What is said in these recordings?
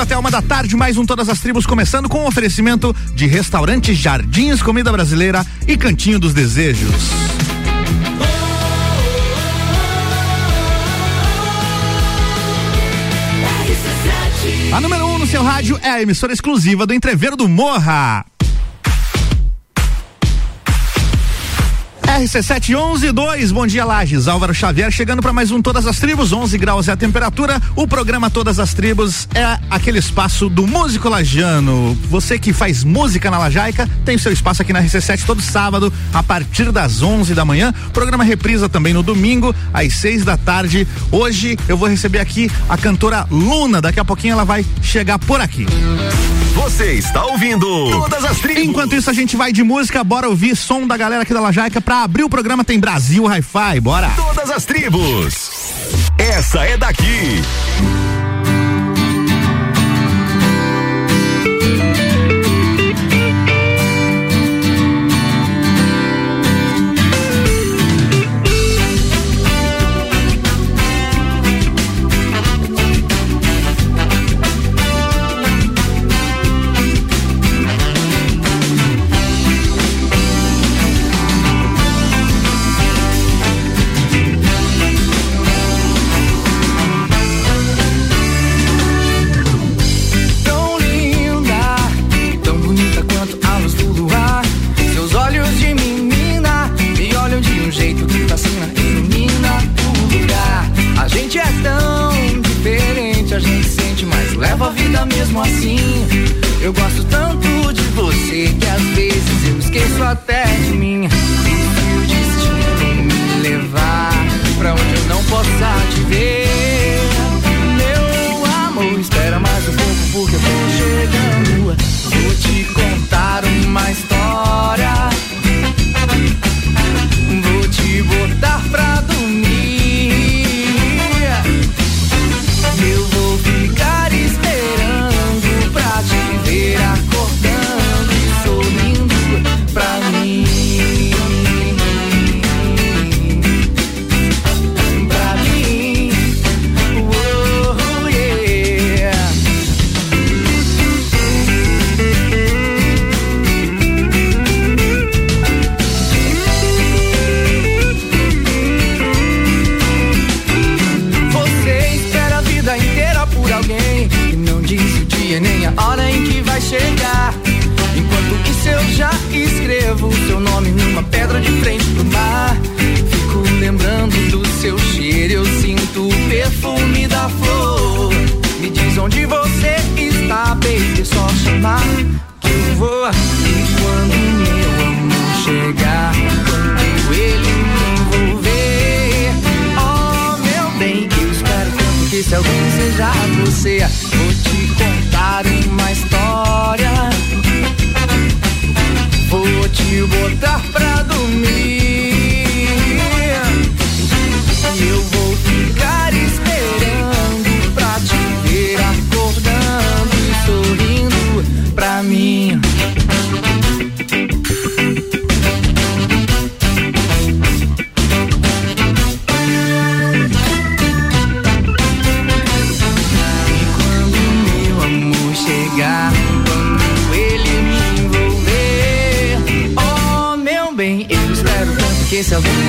até uma da tarde, mais um Todas as Tribos, começando com um oferecimento de restaurante Jardins Comida Brasileira e Cantinho dos Desejos. A número 1 um no seu rádio é a emissora exclusiva do Entreveiro do Morra. RC7112, bom dia Lages, Álvaro Xavier chegando para mais um Todas as Tribos, 11 graus é a temperatura. O programa Todas as Tribos é aquele espaço do músico lajano. Você que faz música na Lajaica, tem seu espaço aqui na RC7 todo sábado a partir das 11 da manhã. Programa reprisa também no domingo às 6 da tarde. Hoje eu vou receber aqui a cantora Luna, daqui a pouquinho ela vai chegar por aqui. Você está ouvindo Todas as Tribos. Enquanto isso a gente vai de música, bora ouvir som da galera aqui da Lajaica pra abrir o programa tem Brasil Hi-Fi, bora. Todas as tribos. Essa é daqui. so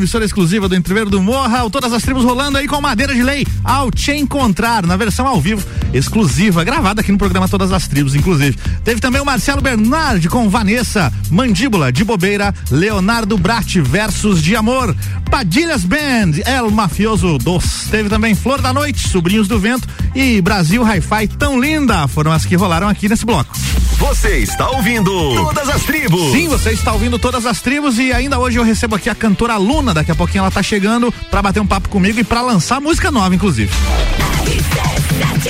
emissora exclusiva do Entreveiro do Morra, todas as tribos rolando aí com madeira de lei, ao te encontrar, na versão ao vivo, exclusiva, gravada aqui no programa Todas as Tribos, inclusive. Teve também o Marcelo Bernardi com Vanessa, Mandíbula, de Bobeira, Leonardo Brat versus de Amor, Padilhas Band, El Mafioso Dos. Teve também Flor da Noite, Sobrinhos do Vento e Brasil Hi-Fi Tão Linda, foram as que rolaram aqui nesse bloco. Você está ouvindo Todas as Tribos. Sim, você está ouvindo Todas as Tribos e ainda hoje eu recebo aqui a cantora Luna, daqui a pouquinho ela tá chegando para bater um papo comigo e para lançar música nova, inclusive.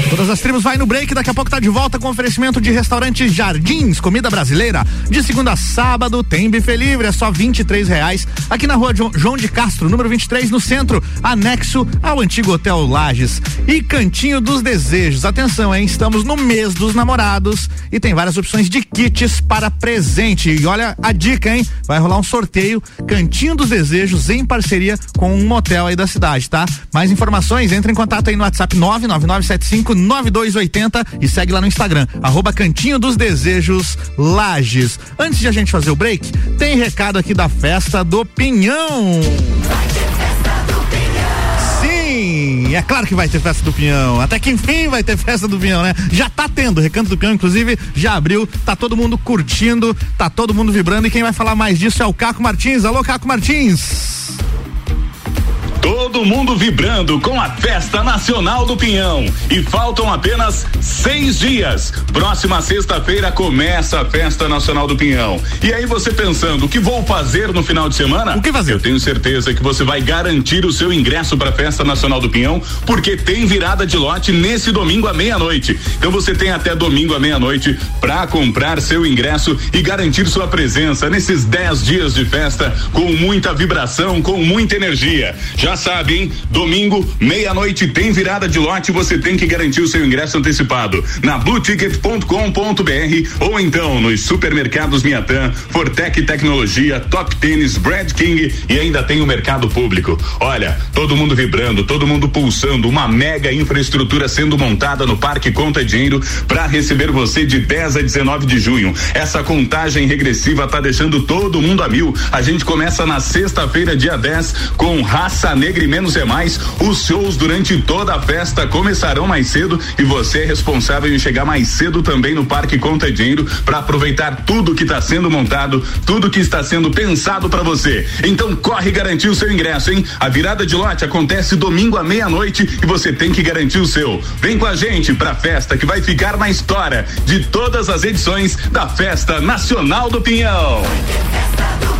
Todas as tribos vai no break, daqui a pouco tá de volta com oferecimento de restaurante Jardins, comida brasileira. De segunda a sábado tem buffet livre, é só vinte reais. Aqui na rua João de Castro, número 23, no centro, anexo ao antigo Hotel Lages. E Cantinho dos Desejos. Atenção, hein? Estamos no mês dos namorados e tem várias opções de kits para presente. E olha a dica, hein? Vai rolar um sorteio Cantinho dos Desejos em parceria com um motel aí da cidade, tá? Mais informações, entre em contato aí no WhatsApp 999759280 e segue lá no Instagram, arroba Cantinho dos Desejos Lages. Antes de a gente fazer o break, tem recado aqui da festa do Pinhão. É claro que vai ter festa do Pinhão. Até que enfim vai ter festa do Pinhão, né? Já tá tendo, Recanto do Pinhão, inclusive, já abriu, tá todo mundo curtindo, tá todo mundo vibrando e quem vai falar mais disso é o Caco Martins. Alô, Caco Martins. Todo mundo vibrando com a Festa Nacional do Pinhão. E faltam apenas seis dias. Próxima sexta-feira começa a Festa Nacional do Pinhão. E aí você pensando, o que vou fazer no final de semana? O que fazer? Eu tenho certeza que você vai garantir o seu ingresso para a Festa Nacional do Pinhão, porque tem virada de lote nesse domingo à meia-noite. Então você tem até domingo à meia-noite para comprar seu ingresso e garantir sua presença nesses dez dias de festa com muita vibração, com muita energia. Já sabe, hein? Domingo, meia-noite, tem virada de lote, você tem que garantir o seu ingresso antecipado na blueticket.com.br ou então nos supermercados Miatã, Fortec Tecnologia, Top Tênis, Brad King e ainda tem o mercado público. Olha, todo mundo vibrando, todo mundo pulsando, uma mega infraestrutura sendo montada no Parque Conta Dinheiro para receber você de 10 a 19 de junho. Essa contagem regressiva tá deixando todo mundo a mil. A gente começa na sexta-feira, dia 10, com raça negra menos é mais. Os shows durante toda a festa começarão mais cedo e você é responsável em chegar mais cedo também no Parque Conta Dinheiro para aproveitar tudo que está sendo montado, tudo que está sendo pensado para você. Então corre garantir o seu ingresso, hein? A virada de lote acontece domingo à meia-noite e você tem que garantir o seu. Vem com a gente pra festa que vai ficar na história de todas as edições da Festa Nacional do Pinhão. 10 de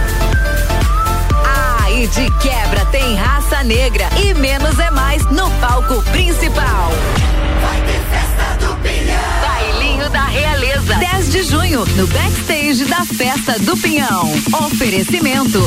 De quebra tem raça negra e menos é mais no palco principal. Vai ter festa do Pinhão. Realeza. 10 de junho, no backstage da Festa do Pinhão. Oferecimento.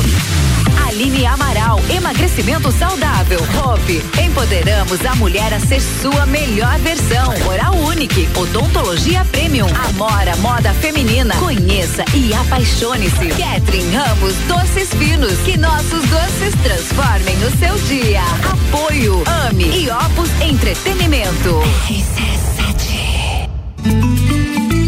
Aline Amaral, emagrecimento saudável. Hope, empoderamos a mulher a ser sua melhor versão. Oral Unique, odontologia premium. Amora, moda feminina. Conheça e apaixone-se. Catherine Ramos, doces finos. Que nossos doces transformem o seu dia. Apoio, ame e Opus Entretenimento.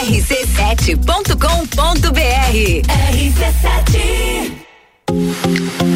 rc7.com.br. RC7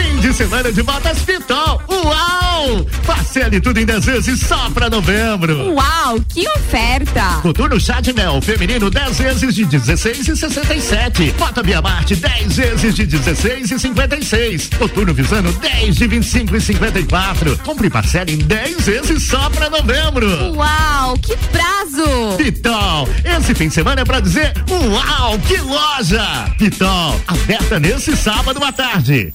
Fim de semana de botas Pitol. Uau! Parcele tudo em 10 vezes só pra novembro. Uau, que oferta! Coturno Chá de Mel feminino 10 vezes de 16 e 67. Bota Via Marte 10 vezes de 16 e 56. Coturno Visano 10 de 25 e 54. Compre parcele em 10 vezes só pra novembro. Uau, que prazo! Pitol, esse fim de semana é pra dizer uau, que loja! Pitol, aberta nesse sábado à tarde.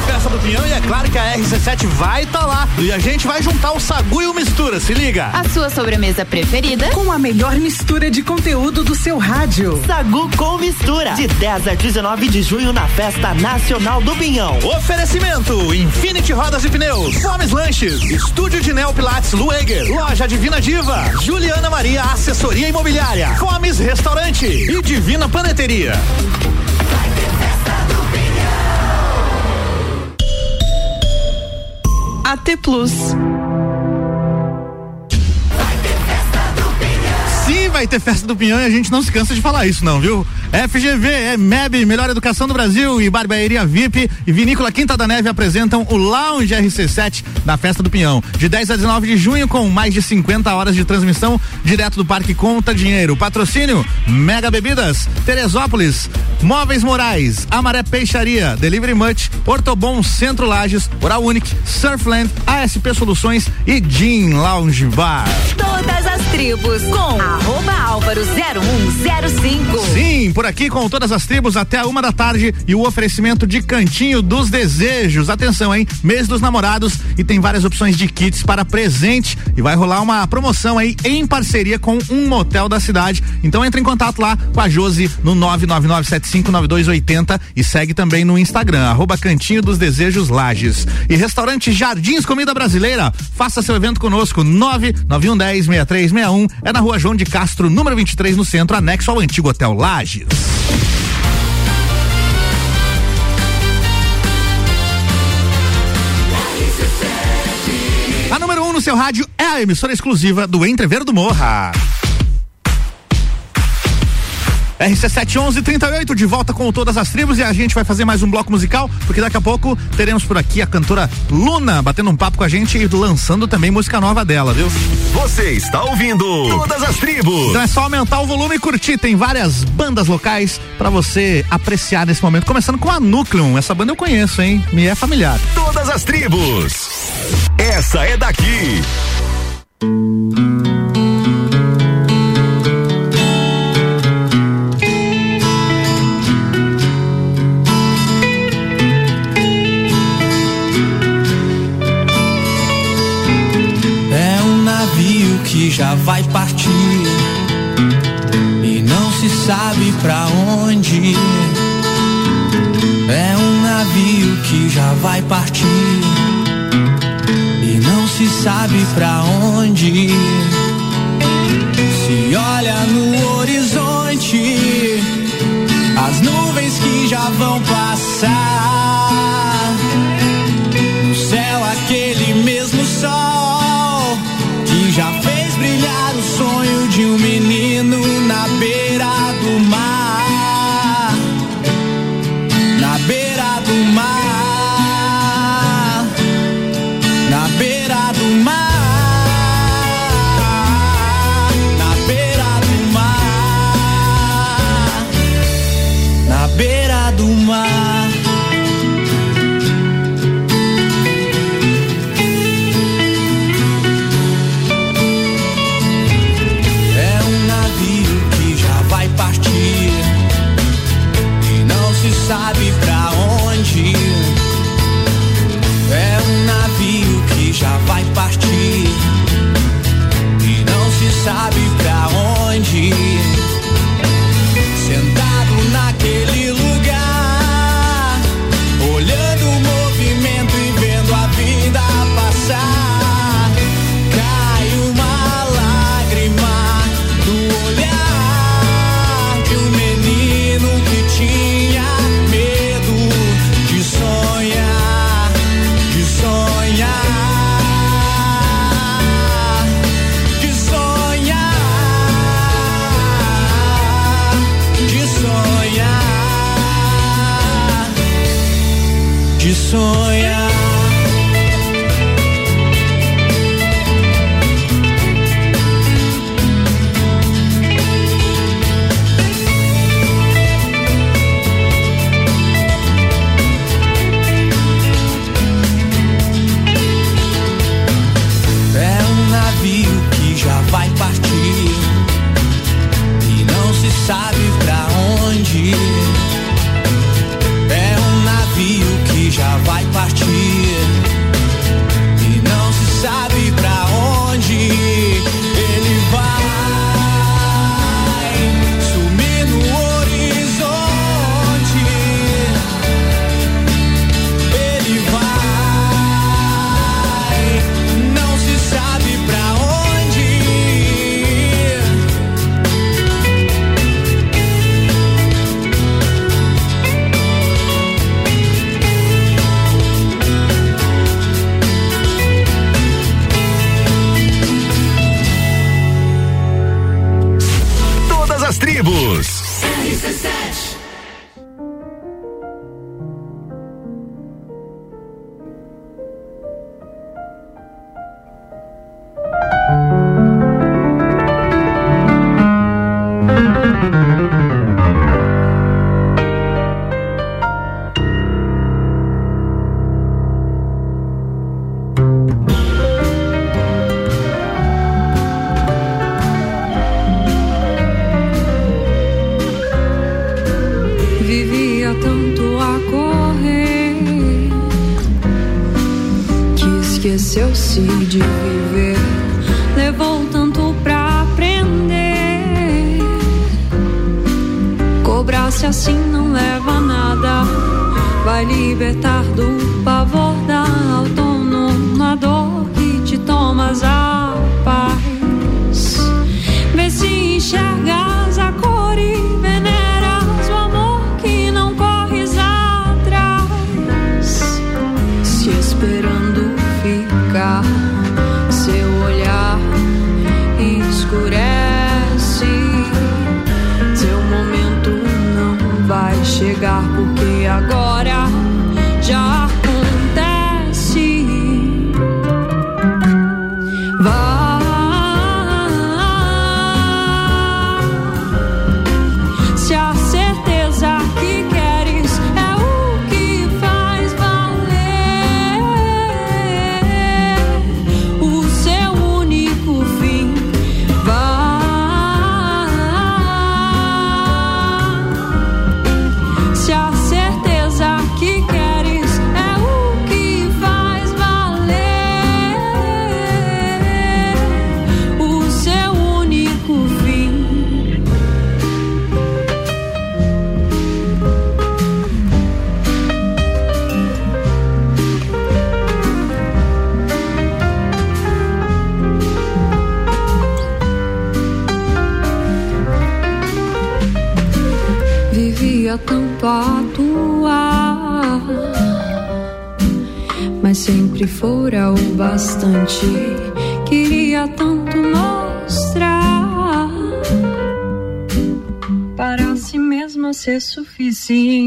festa do Pinhão e é claro que a RC7 vai estar tá lá. E a gente vai juntar o Sagu e o Mistura, se liga. A sua sobremesa preferida? Com a melhor mistura de conteúdo do seu rádio. Sagu com Mistura. De 10 a 19 de junho na Festa Nacional do Pinhão. Oferecimento: Infinity Rodas e Pneus, Fomes Lanches, Estúdio de Neo Pilates Lueger, Loja Divina Diva, Juliana Maria Assessoria Imobiliária, Fomes Restaurante e Divina Paneteria. AT Plus. Vai ter festa do Pinhão e a gente não se cansa de falar isso, não, viu? FGV, é MEB, Melhor Educação do Brasil e Barbearia VIP e Vinícola Quinta da Neve apresentam o Lounge RC7 da Festa do Pinhão. De 10 a 19 de junho, com mais de 50 horas de transmissão direto do Parque Conta Dinheiro. Patrocínio: Mega Bebidas, Teresópolis, Móveis Morais, Amaré Peixaria, Delivery Much, Ortobon Centro Lages, Oral Unique, Surfland, ASP Soluções e Jean Lounge Bar. Todas as tribos com arroba Álvaro 0105. Sim, por aqui com todas as tribos até a uma da tarde e o oferecimento de Cantinho dos Desejos. Atenção, hein? Mês dos namorados e tem várias opções de kits para presente e vai rolar uma promoção aí em parceria com um motel da cidade. Então entre em contato lá com a Josi no 999759280 e segue também no Instagram, arroba Cantinho dos Desejos Lages. E restaurante Jardins Comida Brasileira, faça seu evento conosco, 991106361 é na rua João de Castro, número 23 no centro, anexo ao antigo Hotel Lages. A número 1 um no seu rádio é a emissora exclusiva do Entrever do Morra. RC71138 de volta com todas as tribos e a gente vai fazer mais um bloco musical, porque daqui a pouco teremos por aqui a cantora Luna batendo um papo com a gente e lançando também música nova dela, viu? Você está ouvindo Todas as Tribos. Então é só aumentar o volume e curtir. Tem várias bandas locais para você apreciar nesse momento. Começando com a Núcleo. Essa banda eu conheço, hein? Me é familiar. Todas as Tribos. Essa é daqui. já vai partir e não se sabe para onde. É um navio que já vai partir e não se sabe para onde. Se olha no horizonte as nuvens que já vão passar. No céu aquele mesmo sol que já fez de um menino.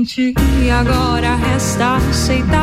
Suficiente. E agora resta aceitar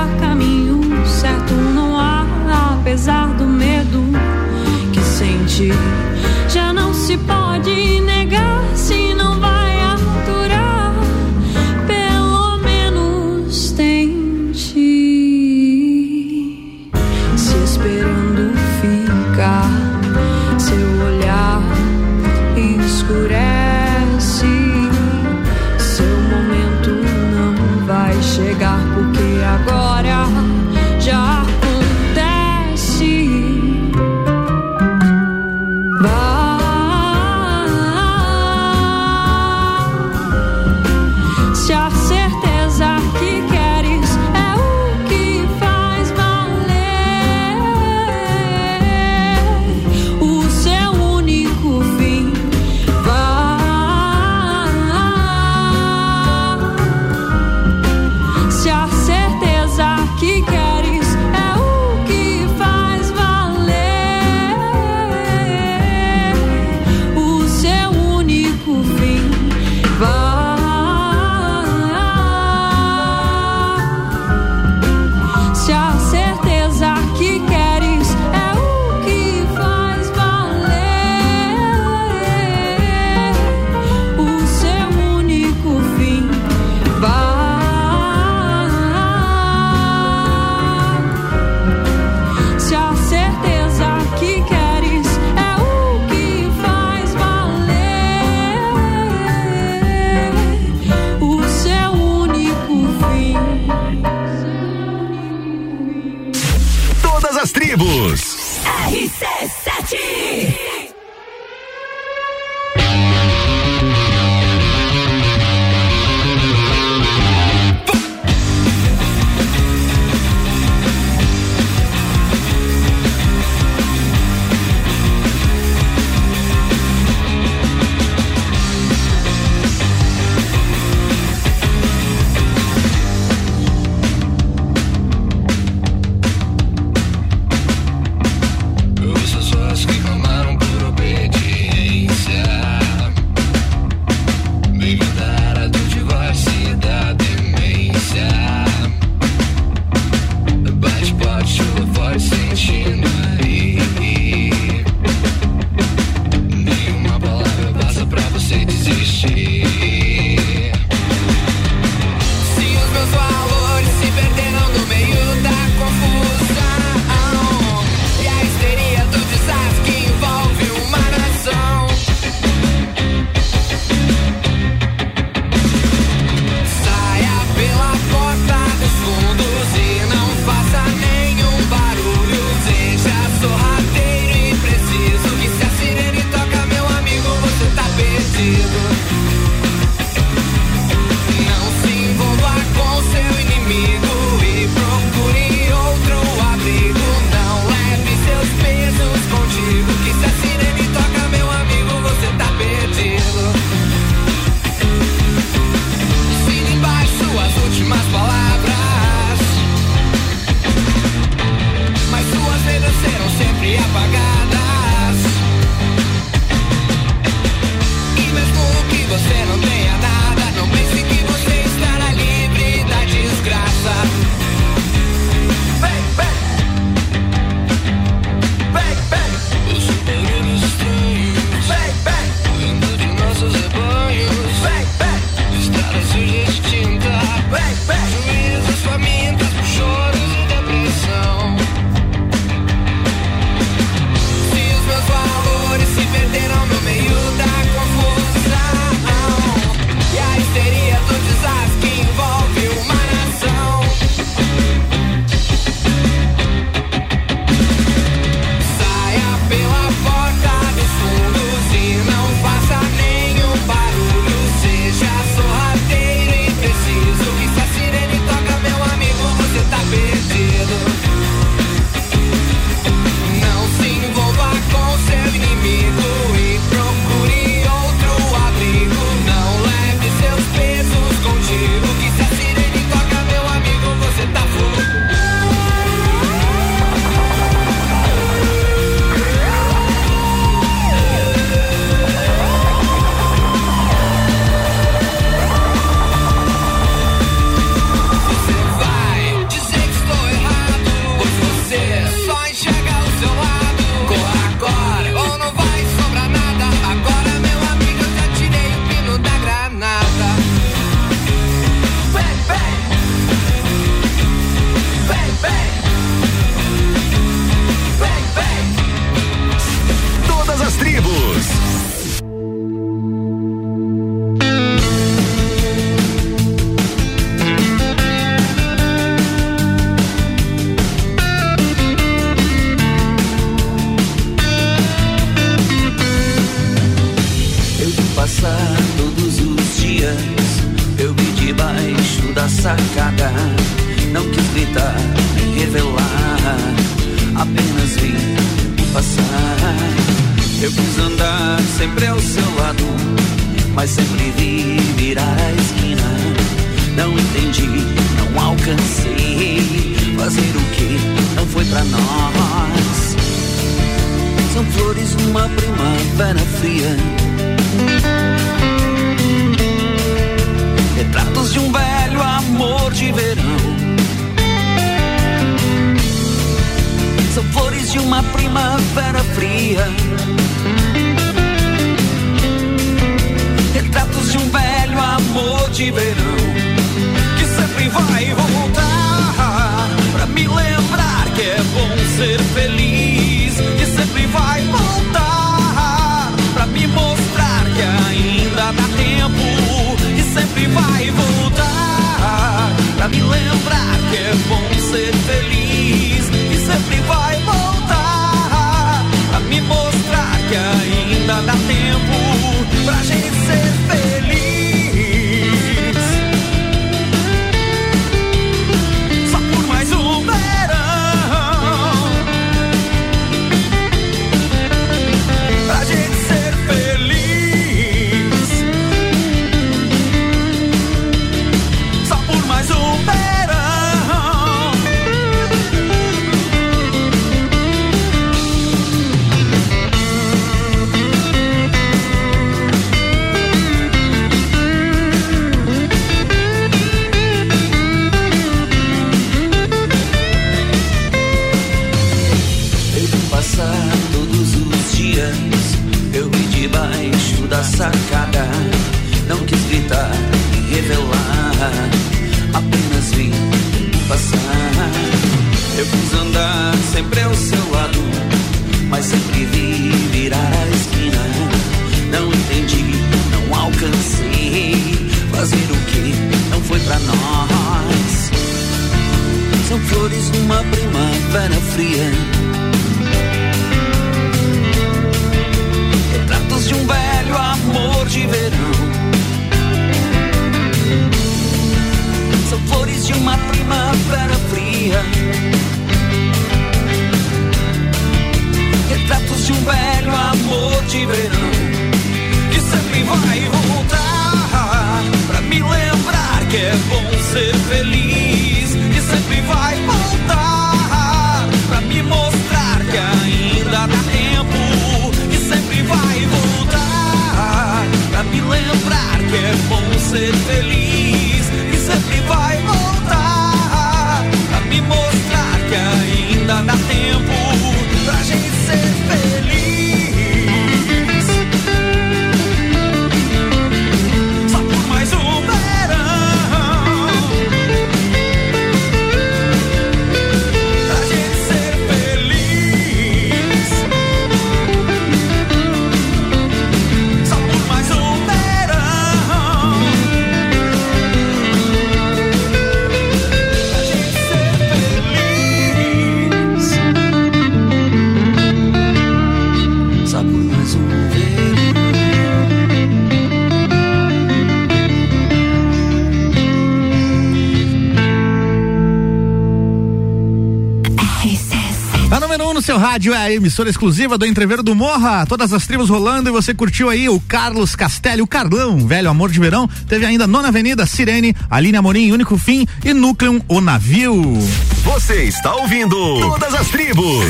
rádio é a emissora exclusiva do Entreveiro do Morra. Todas as tribos rolando e você curtiu aí o Carlos Castelli, o Carlão, velho amor de verão. Teve ainda Nona Avenida, Sirene, Aline Amorim, Único Fim e Núcleo, o navio. Você está ouvindo Todas as Tribos.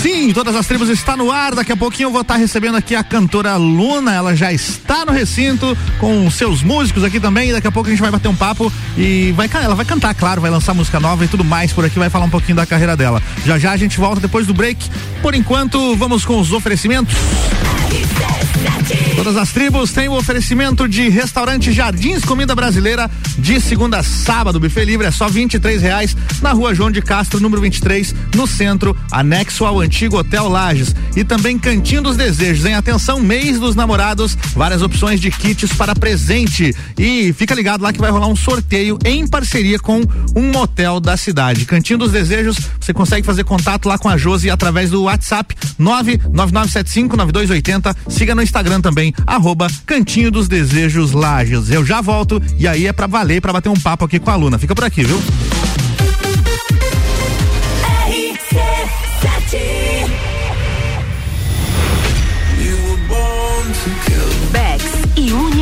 Sim, todas as tribos está no ar. Daqui a pouquinho eu vou estar recebendo aqui a cantora Luna. Ela já está no recinto com seus músicos aqui também. Daqui a pouco a gente vai bater um papo e vai, ela vai cantar, claro, vai lançar música nova e tudo mais por aqui. Vai falar um pouquinho da carreira dela. Já já a gente volta depois do break. Por enquanto, vamos com os oferecimentos. Todas as tribos têm o oferecimento de restaurante Jardins Comida Brasileira de segunda a sábado. Buffet livre é só e reais na rua João de Castro, número 23, no centro, anexo ao antigo Hotel Lages. E também Cantinho dos Desejos. Em atenção, mês dos namorados, várias opções de kits para presente. E fica ligado lá que vai rolar um sorteio em parceria com um motel da cidade. Cantinho dos Desejos, você consegue fazer contato lá com a Josi através do WhatsApp 999759280. Siga no Instagram também, arroba Cantinho dos Desejos Lages. Eu já volto e aí é pra valer, pra bater um papo aqui com a aluna. Fica por aqui, viu? Bex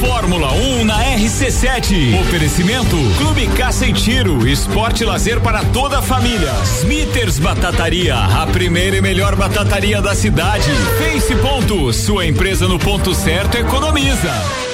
Fórmula 1 na RC7. Oferecimento Clube Caça e Tiro, esporte e lazer para toda a família. Smithers Batataria, a primeira e melhor batataria da cidade. Face Ponto, sua empresa no ponto certo economiza.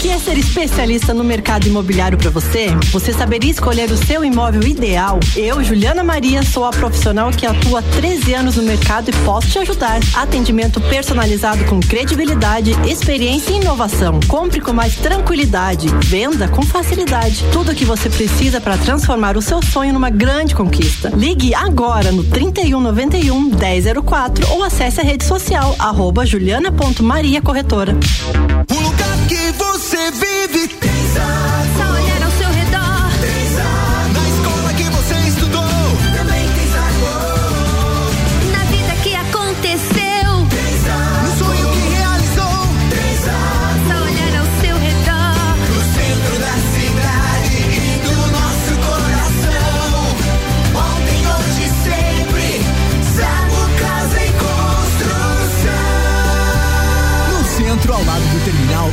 Que é ser especialista no mercado imobiliário para você? Você saberia escolher o seu imóvel ideal? Eu, Juliana Maria, sou a profissional que atua há 13 anos no mercado e posso te ajudar. Atendimento personalizado com credibilidade, experiência e inovação. Compre com mais tranquilidade, venda com facilidade. Tudo o que você precisa para transformar o seu sonho numa grande conquista. Ligue agora no 3191 1004 ou acesse a rede social arroba juliana.maria corretora. Que você vive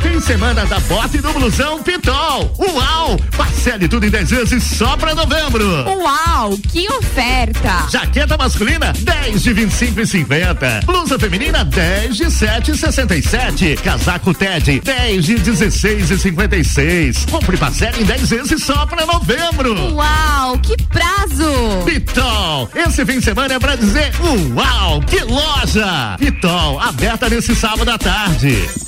Fim semana da bota e do blusão Pitol. Uau! Parcele tudo em 10 vezes só pra novembro. Uau, que oferta! Jaqueta masculina 10 de 25 e 50. Blusa feminina 10 de 7 e 67. Casaco Ted 10 de 16 e 56. Compre parcele em 10 vezes só pra novembro. Uau, que prazo! Pitol, esse fim de semana é pra dizer uau, que loja! Pitol, aberta nesse sábado à tarde.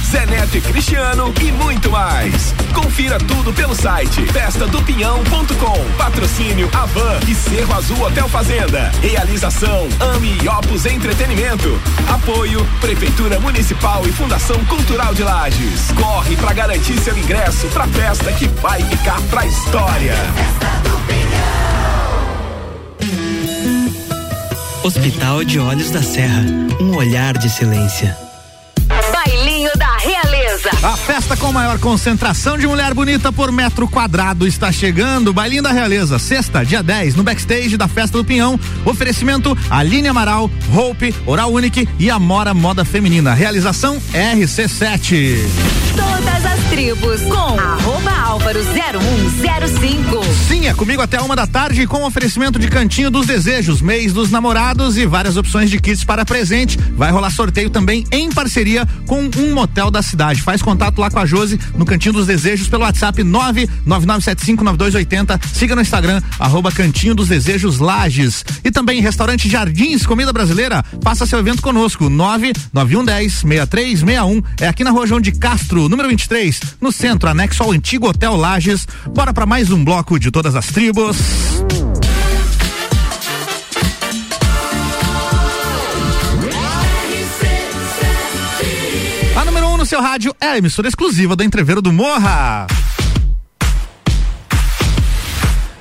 Zé Neto e Cristiano e muito mais. Confira tudo pelo site festadopinhão.com. Patrocínio Avan e Cerro Azul Hotel Fazenda. Realização Ami e Opus Entretenimento. Apoio Prefeitura Municipal e Fundação Cultural de Lages. Corre pra garantir seu ingresso pra festa que vai ficar pra história. Hospital de Olhos da Serra, um olhar de silêncio. A festa com maior concentração de mulher bonita por metro quadrado está chegando. Bailinho da Realeza, sexta, dia 10, no backstage da Festa do Pinhão. Oferecimento Aline Amaral, Hope, Oral Unique e Amora Moda Feminina. Realização RC7. Todas as tribos com arroba álvaro 0105. Sim, é comigo até uma da tarde com oferecimento de Cantinho dos Desejos, mês dos namorados e várias opções de kits para presente. Vai rolar sorteio também em parceria com um motel da cidade. Faz contato lá com a Josi no Cantinho dos Desejos pelo WhatsApp 999759280. Siga no Instagram, arroba Cantinho dos Desejos Lages. E também restaurante Jardins Comida Brasileira. Faça seu evento conosco. 99110 6361. É aqui na rua João de Castro, número 23, no centro, anexo ao antigo Hotel Lages. Bora para mais um bloco de todas as tribos. No seu rádio é a emissora exclusiva do Entreveiro do Morra.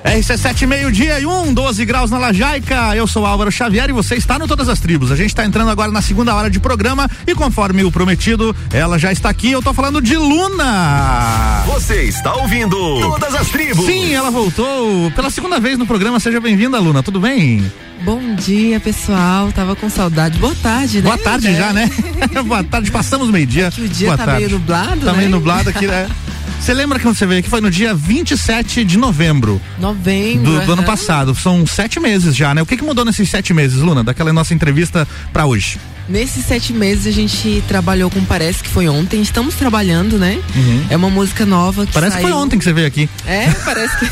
RC7 meio-dia e um, 12 graus na Lajaica. Eu sou Álvaro Xavier e você está no Todas as Tribos. A gente está entrando agora na segunda hora de programa e conforme o prometido, ela já está aqui. Eu tô falando de Luna. Você está ouvindo Todas as Tribos. Sim, ela voltou pela segunda vez no programa. Seja bem-vinda, Luna. Tudo bem? Bom dia, pessoal. Tava com saudade. Boa tarde, né? Boa tarde É. já, né? Boa tarde, passamos meio-dia. que o dia Boa tá tarde. meio nublado, Tá né? meio nublado aqui, né? Você lembra que você veio aqui? Foi no dia 27 de novembro Novembro. do, do ano passado. São sete meses já, né? O que, que mudou nesses sete meses, Luna? Daquela nossa entrevista pra hoje. Nesses sete meses a gente trabalhou com Parece que foi ontem. Estamos trabalhando, né? Uhum. É uma música nova que Parece que foi saiu- ontem que você veio aqui. É, parece que.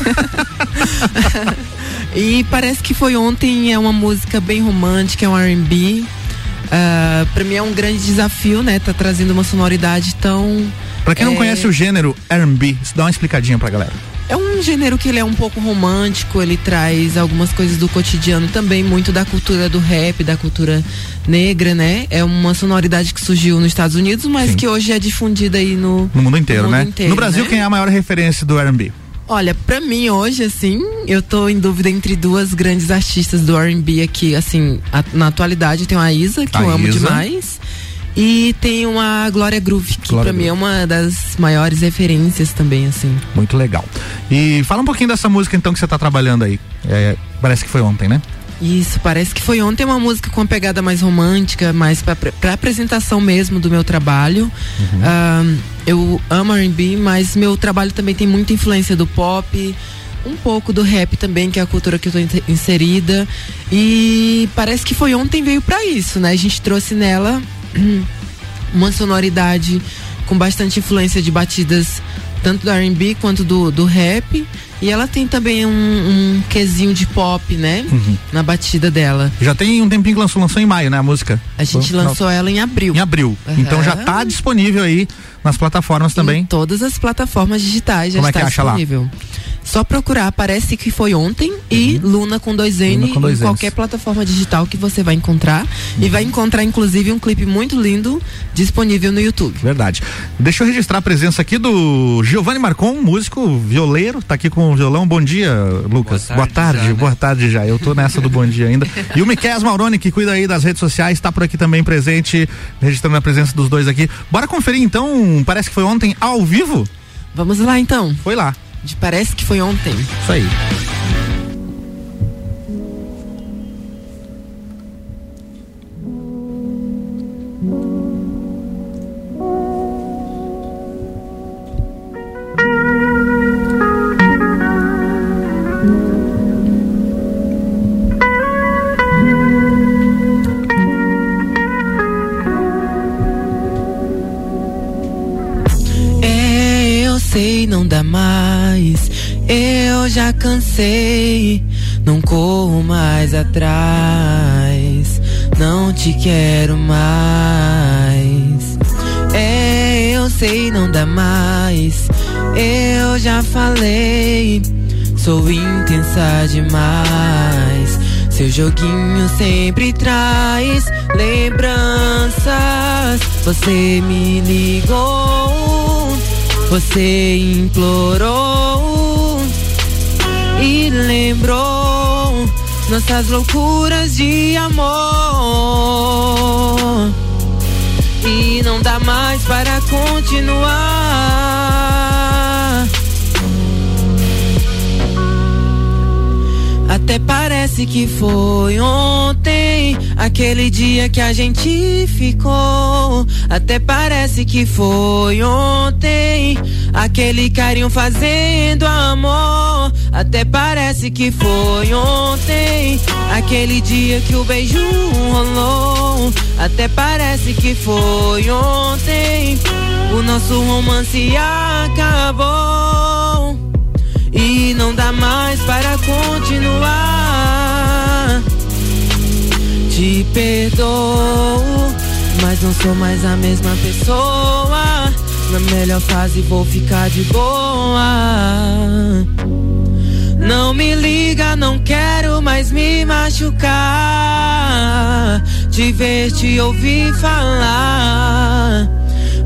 e parece que foi ontem. É uma música bem romântica, é um R&B. Ah, pra mim é um grande desafio, né? Tá trazendo uma sonoridade tão. Pra quem não é, conhece o gênero R&B, dá uma explicadinha pra galera. É um gênero que ele é um pouco romântico, ele traz algumas coisas do cotidiano também, muito da cultura do rap, da cultura negra, né? É uma sonoridade que surgiu nos Estados Unidos, mas que hoje é difundida aí no, No mundo inteiro, mundo né? inteiro, no Brasil, né? quem é a maior referência do R&B? Olha, pra mim hoje, assim, eu tô em dúvida entre duas grandes artistas do R&B aqui, assim, a- na atualidade tem a Isa, que A eu amo Isa. demais, e tem uma Glória Groove, que Glória pra mim é uma das maiores referências também, assim. Muito legal. E fala um pouquinho dessa música então que você tá trabalhando aí. É, parece que foi ontem, né? Isso, parece que foi ontem uma música com uma pegada mais romântica, mais pra, pra apresentação mesmo do meu trabalho. Uhum. Ah, eu amo R&B, mas meu trabalho também tem muita influência do pop, um pouco do rap também, que é a cultura que eu tô in- inserida. E parece que foi ontem veio pra isso, né? A gente trouxe nela uma sonoridade com bastante influência de batidas tanto do R&B quanto do, do rap. E ela tem também um, um quesinho de pop, né? Uhum. Na batida dela. Já tem um tempinho que lançou, lançou em maio, né? A música. A gente lançou ela em abril. Em abril. Aham. Então já tá disponível aí nas plataformas também. Em todas as plataformas digitais já Como é está que acha lá? disponível. Só procurar, parece que foi ontem e Luna com dois N Uhum. Luna com dois em Ns. qualquer plataforma digital que você vai encontrar. E vai encontrar, inclusive, um clipe muito lindo disponível no YouTube. Verdade. Deixa eu registrar a presença aqui do Giovanni Marcon, músico violeiro, tá aqui com o violão. Bom dia, Lucas. Boa tarde, boa tarde, já, Eu tô nessa do bom dia ainda. E o Miquel Mauroni, que cuida aí das redes sociais, tá por aqui também presente, registrando a presença dos dois aqui. Bora conferir então, parece que foi ontem ao vivo? Vamos lá então. Foi lá. De parece que foi ontem. Isso aí. Sei, não dá mais. Eu já cansei, não corro mais atrás. Não te quero mais. É, eu sei, não dá mais. Eu já falei, sou intensa demais. Seu joguinho sempre traz lembranças. Você me ligou, você implorou e lembrou nossas loucuras de amor. E não dá mais para continuar. Até parece que foi ontem, aquele dia que a gente ficou. Até parece que foi ontem, aquele carinho fazendo amor. Até parece que foi ontem, aquele dia que o beijo rolou. Até parece que foi ontem, o nosso romance acabou. E não dá mais para continuar. Te perdoo, mas não sou mais a mesma pessoa. Na melhor fase vou ficar de boa. Não me liga, não quero mais me machucar. Te ver, te ouvir falar.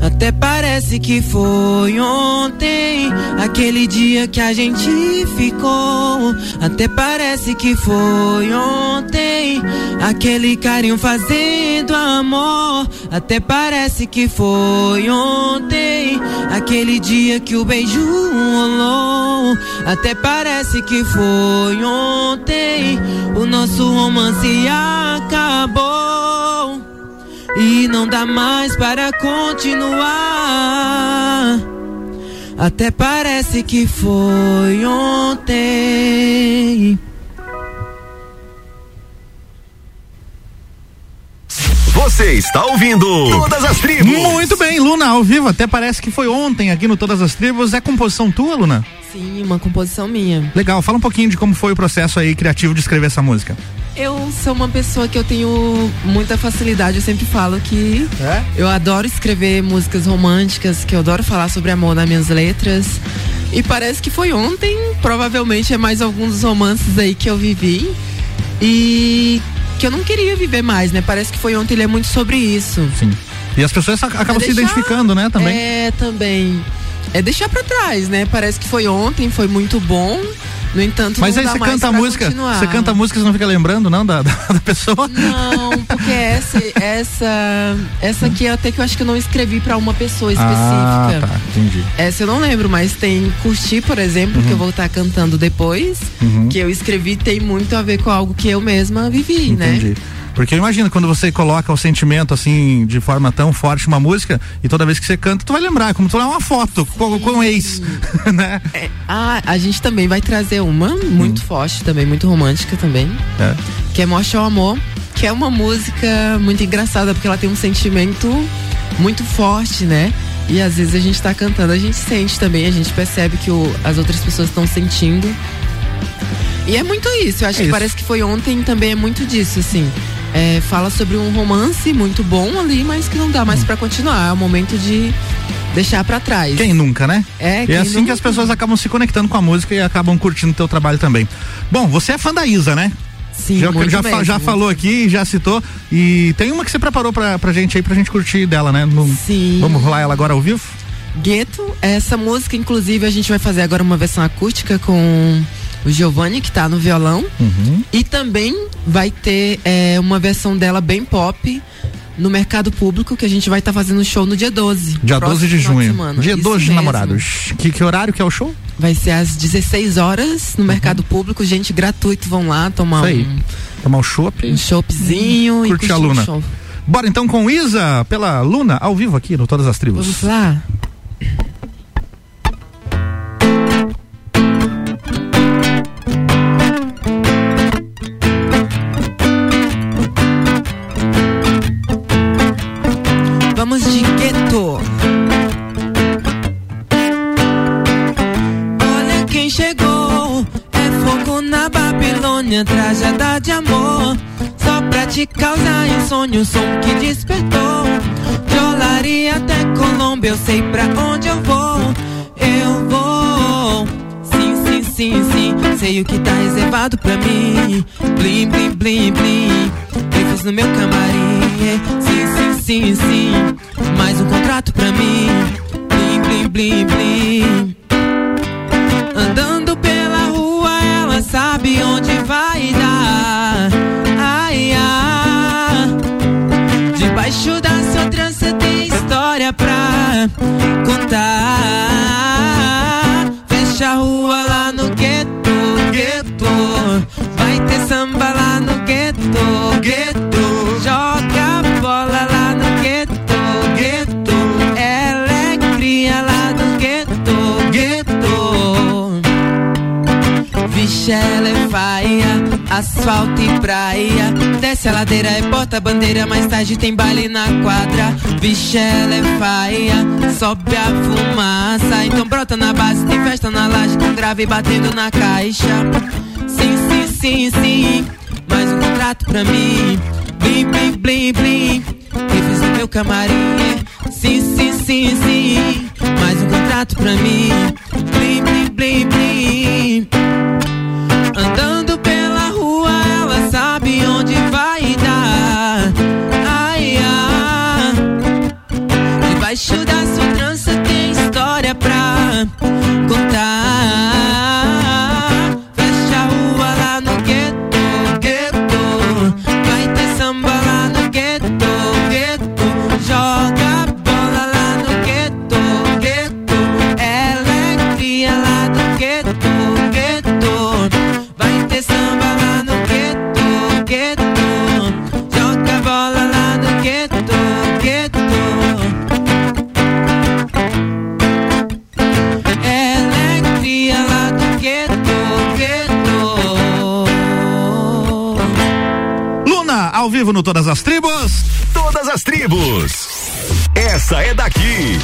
Até parece que foi ontem, aquele dia que a gente ficou. Até parece que foi ontem, aquele carinho fazendo amor. Até parece que foi ontem, aquele dia que o beijo rolou. Até parece que foi ontem, o nosso romance acabou. E não dá mais para continuar. Até parece que foi ontem. Você está ouvindo Todas as Tribos. Muito bem, Luna, ao vivo. Até parece que foi ontem aqui no Todas as Tribos. É composição tua, Luna? Sim, uma composição minha. Legal. Fala um pouquinho de como foi o processo aí criativo de escrever essa música. Eu sou uma pessoa que eu tenho muita facilidade, eu sempre falo que É? eu adoro escrever músicas românticas, que eu adoro falar sobre amor nas minhas letras. E parece que foi ontem, provavelmente é mais alguns dos romances aí que eu vivi. E que eu não queria viver mais, né? Parece que foi ontem, ele é muito sobre isso. Sim. E as pessoas ac- acabam se deixar- identificando, né, também. É, também. É deixar pra trás, né? Parece que foi ontem, foi muito bom. No entanto, Mas não aí você canta a música, continuar. você canta a música e você não fica lembrando, não, da, da, da pessoa? Não, porque essa, essa, essa aqui até que eu acho que eu não escrevi pra uma pessoa específica. Ah, tá, entendi. Essa eu não lembro, mas tem Curtir, por exemplo, que eu vou estar cantando depois, Uhum. que eu escrevi tem muito a ver com algo que eu mesma vivi, né? Porque eu imagino quando você coloca o sentimento assim de forma tão forte uma música e toda vez que você canta, tu vai lembrar, como tu é uma foto com, com o ex, né? Ah, a gente também vai trazer uma muito forte também, muito romântica também, É. que é Mostra o Amor, que é uma música muito engraçada porque ela tem um sentimento muito forte, né? E às vezes a gente tá cantando, a gente sente também, a gente percebe que o- as outras pessoas estão sentindo. E é muito isso, eu acho É que isso. parece que foi ontem também é muito disso, assim. É, fala sobre um romance muito bom ali, mas que não dá mais pra continuar. É o momento de deixar pra trás. Quem nunca, né? É, E é assim nunca? que as pessoas acabam se conectando com a música e acabam curtindo o teu trabalho também. Bom, você é fã da Isa, né? Sim, já, já, mesmo. já falou aqui, já citou. E tem uma que você preparou pra, pra gente aí, pra gente curtir dela, né? No- Sim. Vamos rolar ela agora ao vivo? Gueto, essa música, inclusive, a gente vai fazer agora uma versão acústica com o Giovanni, que tá no violão. Uhum. E também vai ter é, uma versão dela bem pop no mercado público, que a gente vai estar fazendo um show no dia 12. Dia próximo 12 de junho. semana. Dia Isso 12 de mesmo. namorados. Que, que horário que é o show? Vai ser às 16 horas no mercado público, gente gratuito, vão lá tomar Uhum. Isso um, Tomar um chopp. um choppzinho e Curte curtir a Luna. show. Bora então com Isa, pela Luna, ao vivo aqui no Todas as Tribos. Vamos lá? Te causar insônia, o som que despertou. De Olaria até Colômbia, eu sei pra onde eu vou. Eu vou. Sim, sim, sim, sim. Sei o que tá reservado pra mim. Blim, blim, blim, blim. Grifes no meu camarim. Sim, sim, sim, sim. Mais um contrato pra mim. Blim, blim, blim, blim. Andando pela contar. Fecha a rua lá no gueto, gueto. Vai ter samba lá no gueto, gueto. Joga bola lá no gueto, gueto. Ela é cria lá no gueto, gueto. Vixe, é se a ladeira é porta-bandeira, mais tarde tem baile na quadra. Vixe, ela é faia, sobe a fumaça. Então brota na base, tem festa na laje, com grave batendo na caixa. Sim, sim, sim, sim, mais um contrato pra mim. Blim, blim, blim, blim, fiz no meu camarim. Sim, sim, sim, sim, mais um contrato pra mim. Blim, blim, blim, blim. Andando ela sabe onde vai vivo no Todas as Tribos. Todas as tribos. Essa é daqui.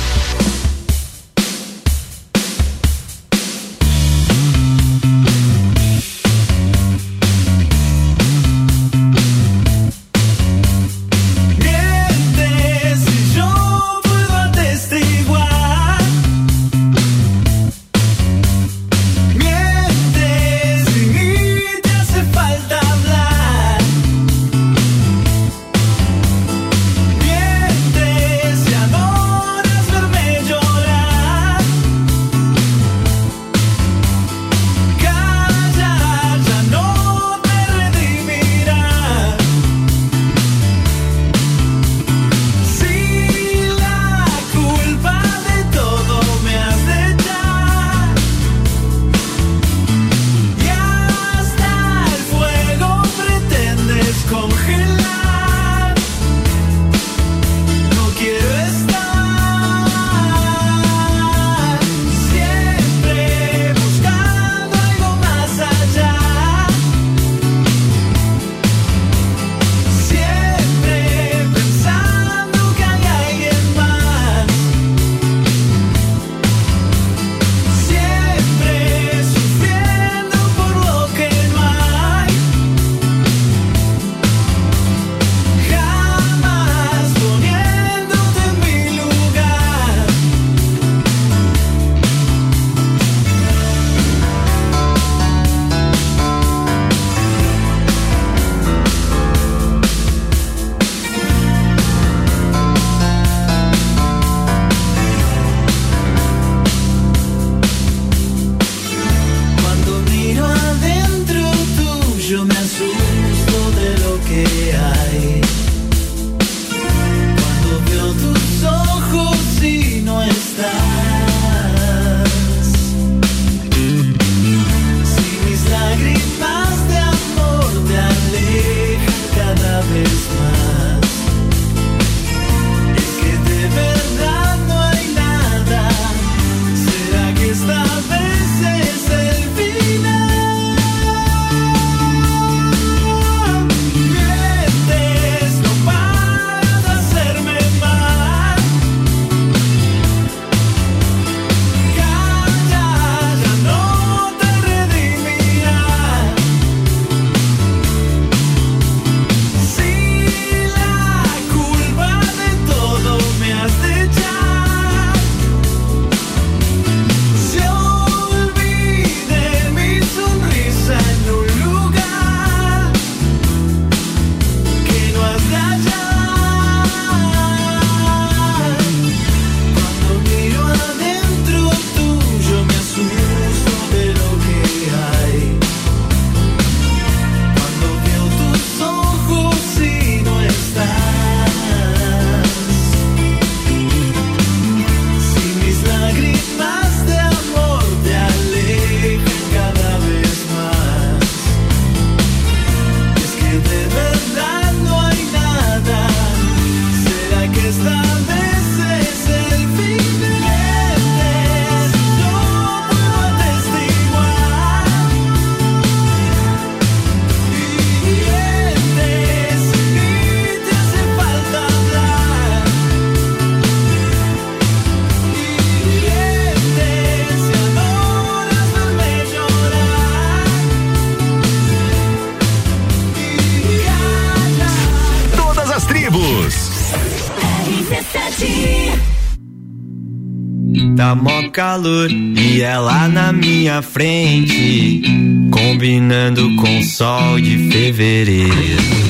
Tá mó calor e é ela na minha frente, combinando com o sol de fevereiro.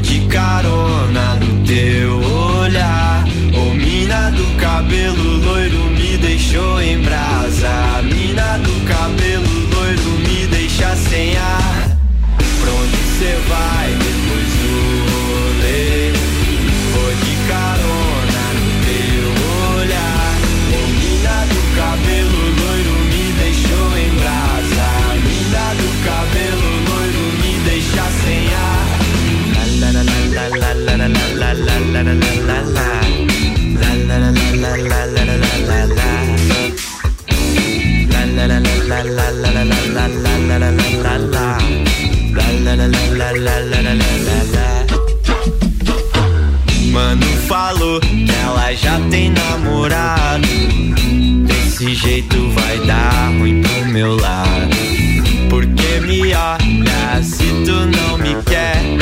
De carona no teu olhar. Ô mina do cabelo loiro me deixou em brasa. Mina do cabelo loiro me deixa sem ar. Pra onde cê vai Mano falou que ela já tem namorado. Desse jeito vai dar ruim pro meu lado. Porque me olha se tu não me quer.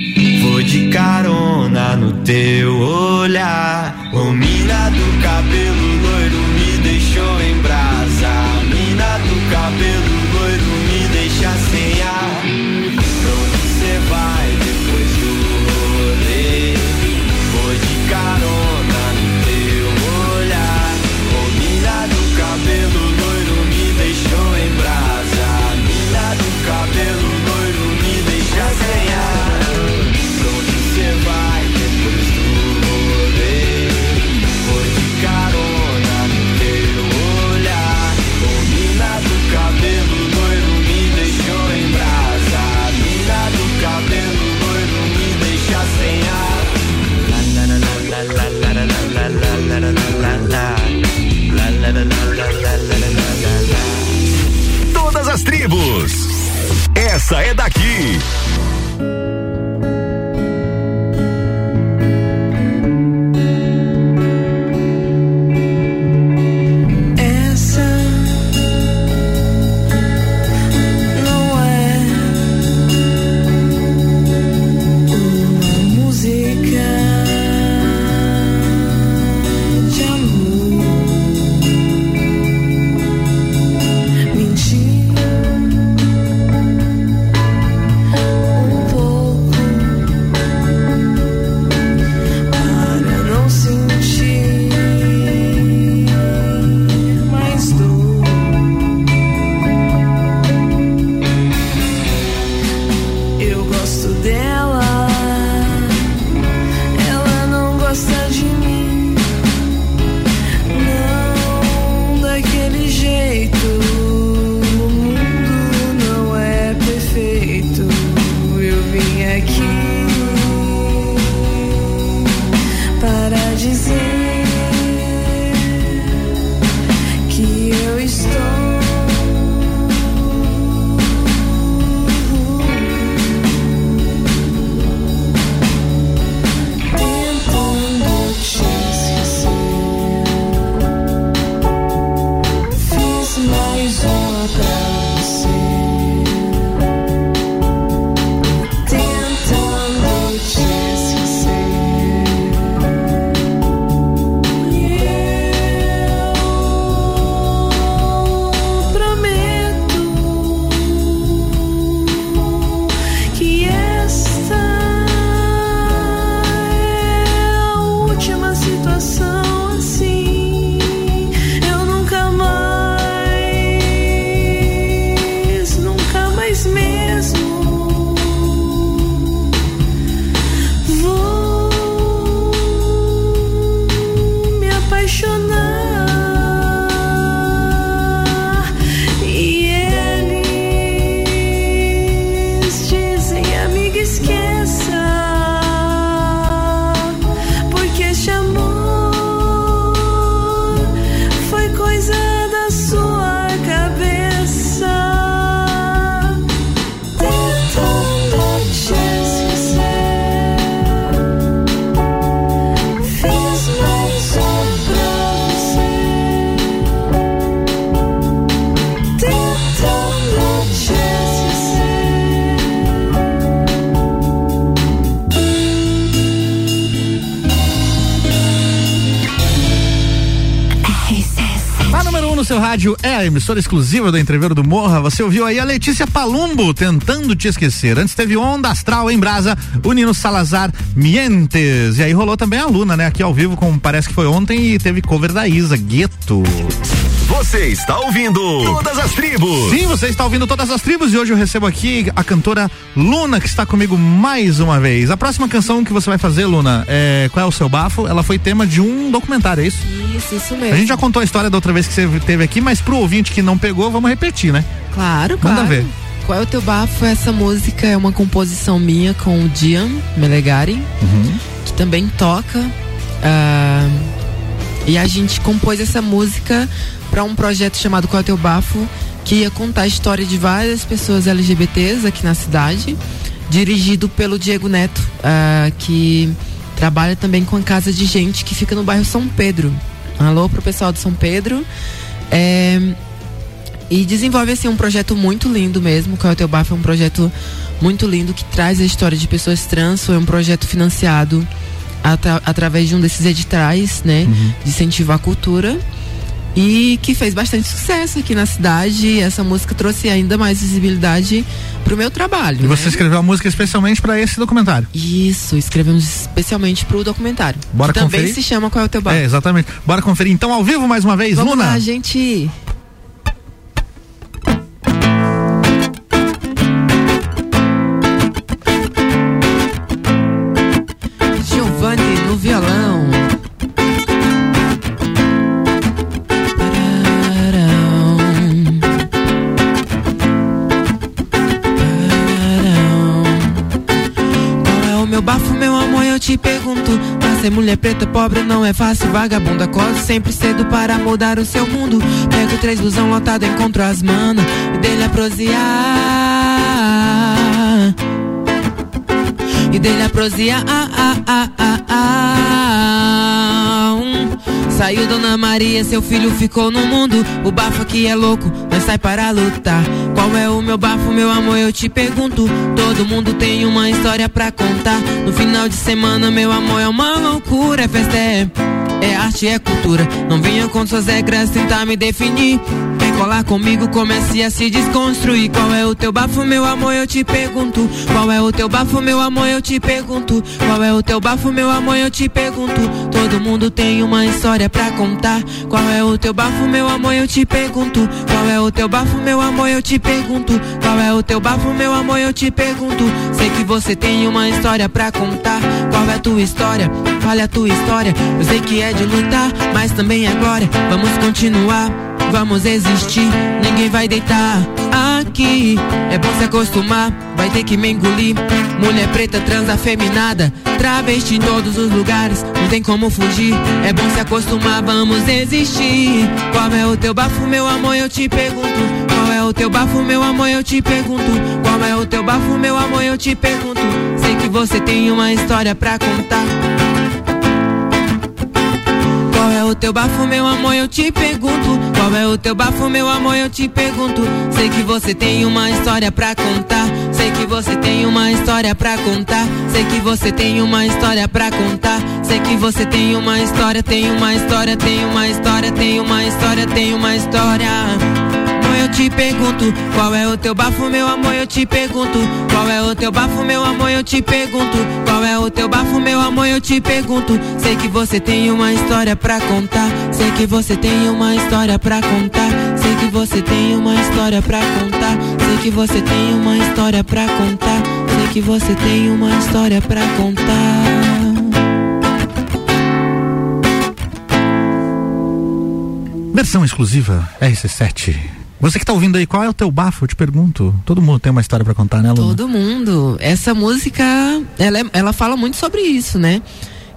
Vou de carona no teu olhar. Ô mina do cabelo loiro me deixou em brasa. Mina do cabelo loiro tribos. Essa é daqui. Emissora exclusiva do Entreveiro do Morra. Você ouviu aí a Letícia Palumbo tentando te esquecer. Antes teve Onda Astral em Brasa, o Nino Salazar Mientes. E aí rolou também a Luna, né? Aqui ao vivo, como parece que foi ontem, e teve cover da Isa, Gueto. Você está ouvindo Todas as Tribos. Sim, você está ouvindo todas as tribos e hoje eu recebo aqui a cantora Luna, que está comigo mais uma vez. A próxima canção que você vai fazer, Luna, é Qual é o seu bafo? Ela foi tema de um documentário, é isso? Isso, isso mesmo. A gente já contou a história da outra vez que você teve aqui, mas pro ouvinte que não pegou, vamos repetir, né? Claro, Manda claro. ver. Qual é o teu bafo? Essa música é uma composição minha com o Dian Melegari, que também toca. ah, e a gente compôs essa música para um projeto chamado Qual é o teu bafo, que ia contar a história de várias pessoas LGBTs aqui na cidade, dirigido pelo Diego Neto, ah, que trabalha também com a casa de gente que fica no bairro São Pedro. Alô pro pessoal de São Pedro. É, e desenvolve assim um projeto muito lindo mesmo. Qual é o teu bafo? É um projeto muito lindo que traz a história de pessoas trans. Foi um projeto financiado atra- através de um desses editais, né, de incentivar a cultura. E que fez bastante sucesso aqui na cidade. Essa música trouxe ainda mais visibilidade pro meu trabalho. E você né? escreveu a música especialmente para esse documentário. Isso, escrevemos especialmente pro documentário. Bora que também conferir? se chama Qual é o teu bafo. É, exatamente. Bora conferir então ao vivo mais uma vez, Vamos Luna. lá, gente. Ser mulher preta, pobre não é fácil. Vagabunda, acordo sempre cedo para mudar o seu mundo. Pego três busão lotado, encontro as manas e dele a prosear. E dele a. Ah, ah, ah, ah, ah. Saiu Dona Maria, seu filho ficou no mundo. O bafo aqui é louco, mas sai para lutar. Qual é o meu bafo, meu amor? Eu te pergunto. Todo mundo tem uma história pra contar. No final de semana, meu amor, é uma loucura. É festa, é, é arte, é cultura. Não venha com suas regras tentar me definir. Quer colar comigo, comece a se desconstruir. Qual é o teu bafo, meu amor? Eu te pergunto. Qual é o teu bafo, meu amor? Eu te pergunto. Qual é o teu bafo, meu amor? Eu te pergunto. Todo mundo tem uma história pra contar. Qual é o teu bafo, meu amor? Eu te pergunto. Qual é o teu bafo, meu amor? Eu te pergunto. Qual é o teu bafo, meu amor? Eu te pergunto. Sei que você tem uma história pra contar. Qual é a tua história? Fale a tua história. Eu sei que é de lutar, mas também glória. Vamos continuar. Vamos existir, ninguém vai deitar aqui. É bom se acostumar, vai ter que me engolir. Mulher preta, trans afeminada, travesti em todos os lugares, não tem como fugir. É bom se acostumar, vamos existir. Qual é o teu bafo, meu amor? Eu te pergunto. Qual é o teu bafo, meu amor? Eu te pergunto. Qual é o teu bafo, meu amor? Eu te pergunto. Sei que você tem uma história pra contar. O teu bafo, meu amor? Eu te pergunto. Qual é o teu bafo, meu amor? Eu te pergunto. Sei que você tem uma história pra contar. Sei que você tem uma história pra contar. Sei que você tem uma história pra contar. Sei que você tem uma história, tem uma história, tem uma história, tem uma história, tem uma história. Amor, eu te pergunto, qual é o teu bafo, meu amor? Eu te pergunto, qual é o teu bafo, meu amor? Eu te pergunto, qual é o teu bafo, meu amor? Eu te pergunto. Sei que você tem uma história pra contar. Sei que você tem uma história pra contar. Sei que você tem uma história pra contar. Sei que você tem uma história pra contar. Sei que você tem uma história pra contar. Versão exclusiva RC7. Você que tá ouvindo aí, qual é o teu bafo? Eu te pergunto. Todo mundo tem uma história pra contar, né, Luna? Todo mundo. Essa música, ela, é- ela fala muito sobre isso, né?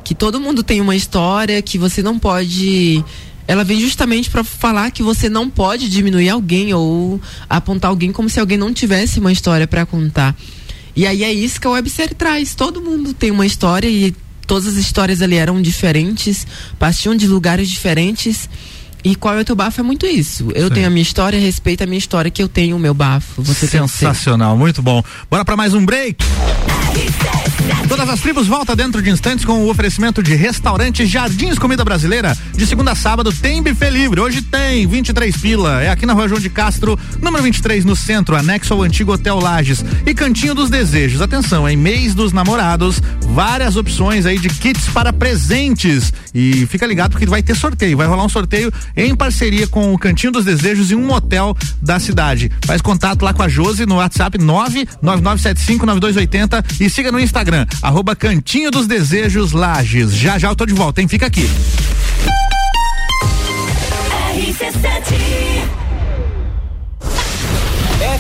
Que todo mundo tem uma história, que você não pode. Ela vem justamente pra falar que você não pode diminuir alguém ou apontar alguém como se alguém não tivesse uma história pra contar. E aí é isso que a websérie traz. Todo mundo tem uma história e todas as histórias ali eram diferentes, partiam de lugares diferentes. E qual é o teu bafo? É muito isso. Eu tenho a minha história, respeita a minha história, que eu tenho o meu bafo. Você tem. Sensacional, muito bom. Bora pra mais um break. Todas as tribos volta dentro de instantes com o oferecimento de restaurante Jardins Comida Brasileira. De segunda a sábado tem buffet livre. Hoje tem 23 pila. É aqui na Rua João de Castro, número 23 no centro, anexo ao antigo Hotel Lages. E Cantinho dos Desejos. Atenção, em mês dos namorados, várias opções aí de kits para presentes. E fica ligado porque vai ter sorteio. Vai rolar um sorteio em parceria com o Cantinho dos Desejos e um motel da cidade. Faz contato lá com a Josi no WhatsApp 999759280 e siga no Instagram, arroba Cantinho dos Desejos Lages. Já já eu tô de volta, hein? Fica aqui.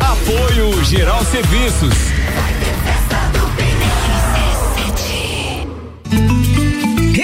Apoio Geral Serviços.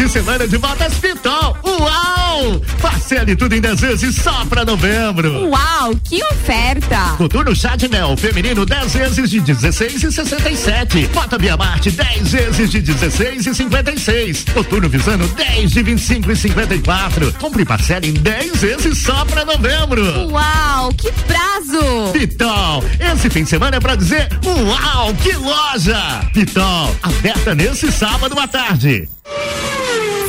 De semana de botas Pitol. Uau! Parcele tudo em 10 vezes só pra novembro. Uau, que oferta! Coturno Chadnel feminino 10 vezes de 16 e 67. Bota Bia Marte 10 vezes de 16 e 56. Coturno Visano 10 de 25 e 54. Compre parcela em 10 vezes só pra novembro. Uau, que prazo! Pitol, esse fim de semana é pra dizer uau, que loja! Pitol, aberta nesse sábado à tarde.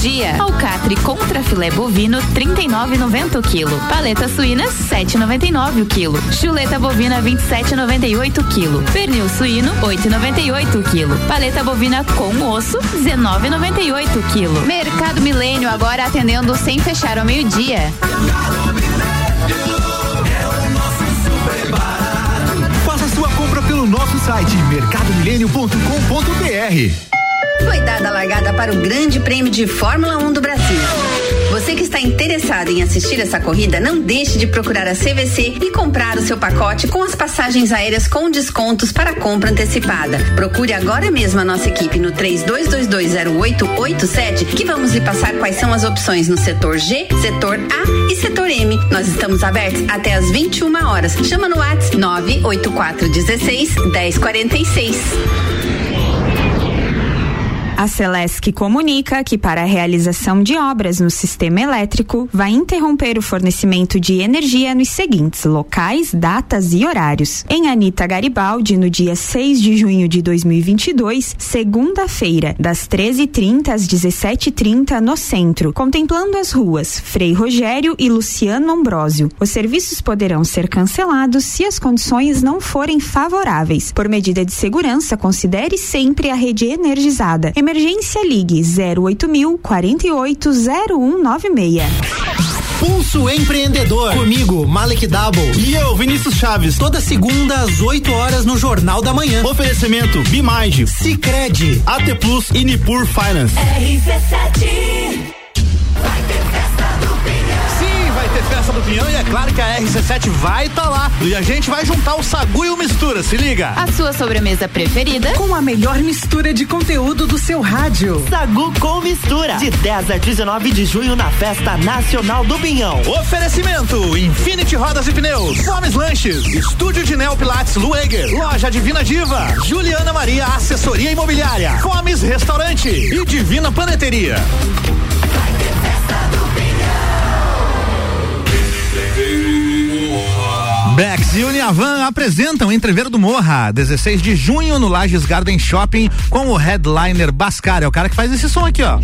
Dia. Alcatre contra filé bovino 39,90 o quilo. Paleta suína 7,99 o quilo. Chuleta bovina 27,98 o quilo. Pernil suíno 8,98 o quilo. Paleta bovina com osso 19,98 o quilo. Mercado Milênio agora atendendo sem fechar ao meio-dia. Faça sua compra pelo nosso site mercadomilênio.com.br. Foi dada a largada para o Grande Prêmio de Fórmula 1 do Brasil. Você que está interessado em assistir essa corrida, não deixe de procurar a CVC e comprar o seu pacote com as passagens aéreas com descontos para compra antecipada. Procure agora mesmo a nossa equipe no 32220887 que vamos lhe passar quais são as opções no setor G, setor A e setor M. Nós estamos abertos até às 21 horas. Chama no WhatsApp 98416 1046. A Celesc comunica que para a realização de obras no sistema elétrico vai interromper o fornecimento de energia nos seguintes locais, datas e horários. Em Anita Garibaldi, no dia 6 de junho de 2022, segunda-feira, das 13h30 às 17h30 no centro, contemplando as ruas Frei Rogério e Luciano Ambrosio. Os serviços poderão ser cancelados se as condições não forem favoráveis. Por medida de segurança, considere sempre a rede energizada. Emergência Ligue 08000 480196. Pulso Empreendedor. Comigo, Malek Double. E eu, Vinícius Chaves. Toda segunda às 8 horas no Jornal da Manhã. Oferecimento Bimage, Cicred, AT Plus e Nipur Finance. RC7 Sim, vai ter festa do Pinhão e é claro que a RC7 vai estar lá. E a gente vai juntar o Sagu e o Mistura, se liga. A sua sobremesa preferida? Com a melhor mistura de conteúdo do seu rádio. Sagu com mistura. De 10 a 19 de junho na Festa Nacional do Pinhão. Oferecimento: Infinity Rodas e Pneus, Fomes Lanches, Estúdio de Neo Pilates Lueger, Loja Divina Diva, Juliana Maria Assessoria Imobiliária, Fomes Restaurante e Divina Paneteria. Bex e Uniavan apresentam Entrever do Morra, 16 de junho no Lages Garden Shopping com o headliner Bascar, é o cara que faz esse som aqui, ó.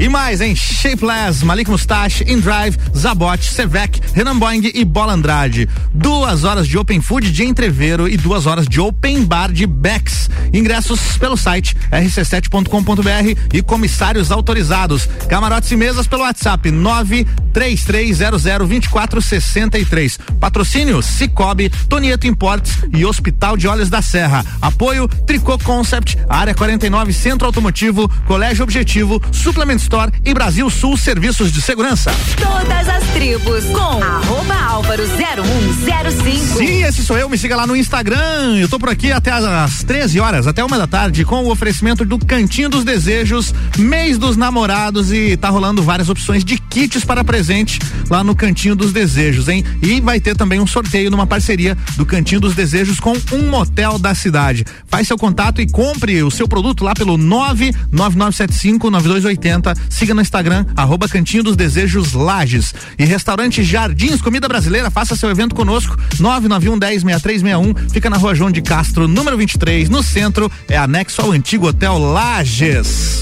E mais, hein? Shapeless, Malik Mustache, InDrive, Zabot, Sevec, Renan Boing e Bola Andrade. Duas horas de Open Food de Entreveiro e duas horas de Open Bar de Bex. Ingressos pelo site rc7.com.br e comissários autorizados. Camarotes e mesas pelo WhatsApp 933002463. Patrocínio Cicobi, Tonieto Importes e Hospital de Olhos da Serra. Apoio Tricô Concept, Área 49 Centro Automotivo, Colégio Objetivo, Suplement Store e Brasil Sul Serviços de Segurança. Todas as tribos com arroba álvaro 0105. Sim, esse sou eu. Me siga lá no Instagram. Eu tô por aqui até às 13 horas, até uma da tarde, com o oferecimento do Cantinho dos Desejos, mês dos namorados e tá rolando várias opções de kits para presente lá no Cantinho dos Desejos, hein? E vai ter também um sorteio numa parceria do Cantinho dos Desejos com um motel da cidade. Faz seu contato e compre o seu produto lá pelo 99975 9280. Siga no Instagram, arroba Cantinho dos Desejos Lages. E restaurante Jardins Comida Brasileira, faça seu evento conosco. 991 10 6361. Fica na rua João de Castro, número 23, no centro. É anexo ao antigo Hotel Lages.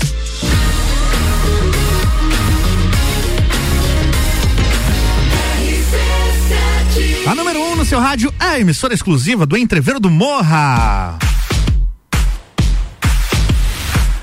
A número 1 um no seu rádio é a emissora exclusiva do Entreveiro do Morra.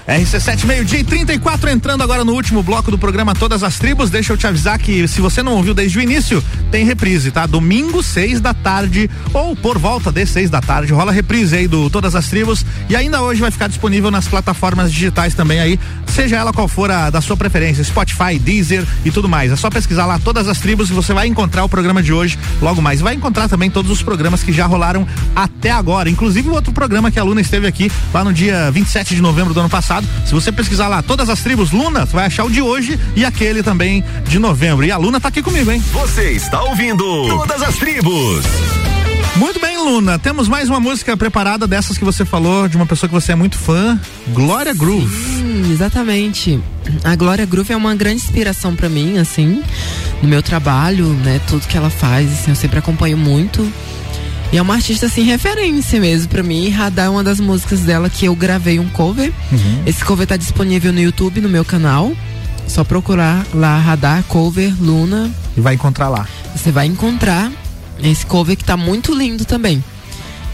RC7 meio-dia e 34 entrando agora no último bloco do programa Todas as Tribos. Deixa eu te avisar que se você não ouviu desde o início, tem reprise, tá? Domingo, seis da tarde, ou por volta de seis da tarde, rola reprise aí do Todas as Tribos. E ainda hoje vai ficar disponível nas plataformas digitais também aí, seja ela qual for a da sua preferência, Spotify, Deezer e tudo mais. É só pesquisar lá Todas as Tribos e você vai encontrar o programa de hoje logo mais. Vai encontrar também todos os programas que já rolaram até agora, inclusive o outro programa que a Luna esteve aqui lá no dia 27 de novembro do ano passado. Se você pesquisar lá todas as tribos Luna, você vai achar o de hoje e aquele também de novembro. E a Luna tá aqui comigo, hein? Você está ouvindo Todas as Tribos. Muito bem, Luna. Temos mais uma música preparada dessas que você falou, de uma pessoa que você é muito fã, Glória Groove. Sim, exatamente. A Glória Groove é uma grande inspiração para mim, assim, no meu trabalho, né? Tudo que ela faz, assim, eu sempre acompanho muito. E é uma artista, assim, referência mesmo pra mim. Radar é uma das músicas dela que eu gravei um cover. Uhum. Esse cover tá disponível no YouTube, no meu canal. Só procurar lá Radar Cover Luna. E vai encontrar lá. Você vai encontrar esse cover que tá muito lindo também.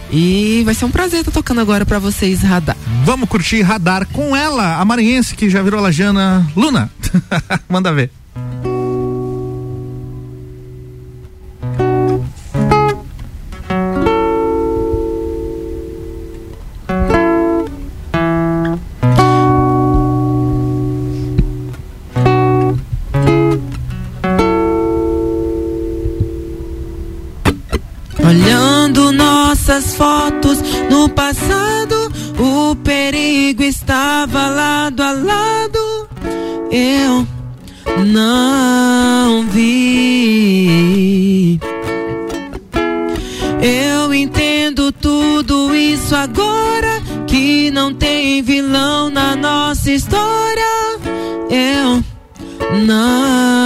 E vai ser um prazer estar tocando agora pra vocês, Radar. Vamos curtir Radar com ela, a maranhense que já virou lajana, Luna. Manda ver. Estava lado a lado. Eu não vi. Eu entendo tudo isso agora. Que não tem vilão na nossa história. Eu não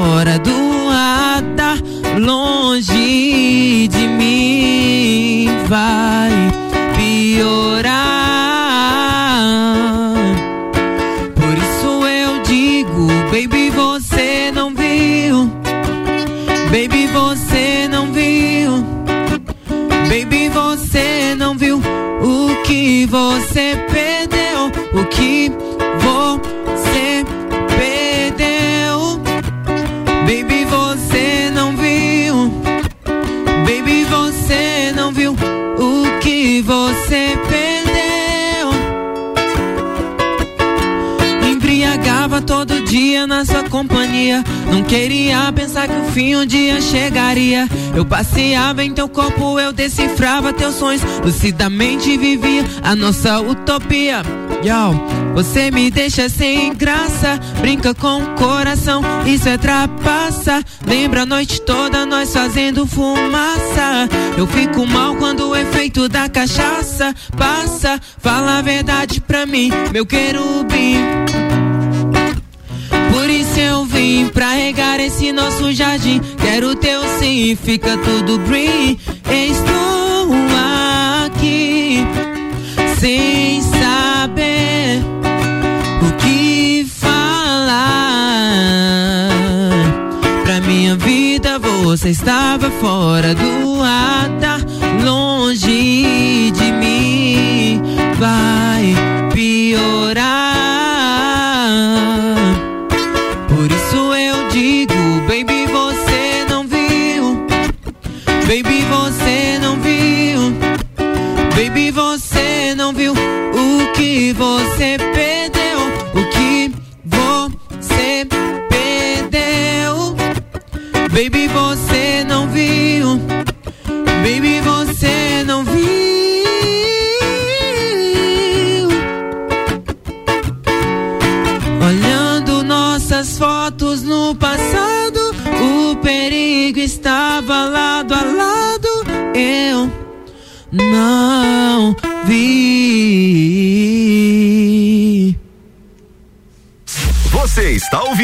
fora do sua companhia. Não queria pensar que o fim um dia chegaria. Eu passeava em teu corpo, eu decifrava teus sonhos. Lucidamente vivia a nossa utopia. Yo, você me deixa sem graça, brinca com o coração, isso é trapaça. Lembra a noite toda nós fazendo fumaça. Eu fico mal quando o efeito da cachaça passa. Fala a verdade pra mim, meu querubim. Vim pra regar esse nosso jardim. Quero teu sim, fica tudo green. Estou aqui sem saber o que falar. Pra minha vida você estava fora do radar, longe de mim. Vai piorar. Baby, você não viu. Baby, você não viu o que você perdeu. O que você perdeu. Baby, você não viu. Baby, você não viu.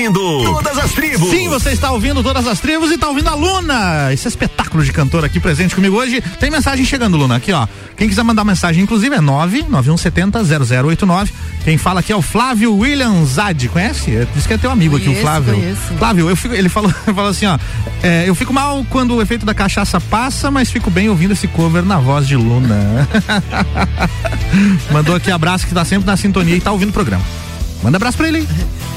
Ouvindo Todas as Tribos. Sim, você está ouvindo todas as tribos e está ouvindo a Luna. Esse espetáculo de cantora aqui presente comigo hoje. Tem mensagem chegando, Luna, aqui ó. Quem quiser mandar mensagem, inclusive é 99170 0089. Quem fala aqui é o Flávio William Zad. Conhece? É, Diz que é teu amigo aqui, o Conheço, Flávio. conheço. Flávio, eu fico, ele falou, falou assim, ó. é, eu fico mal quando o efeito da cachaça passa, mas fico bem ouvindo esse cover na voz de Luna. Mandou aqui abraço que tá sempre na sintonia e tá ouvindo o programa. Manda abraço pra ele. aí.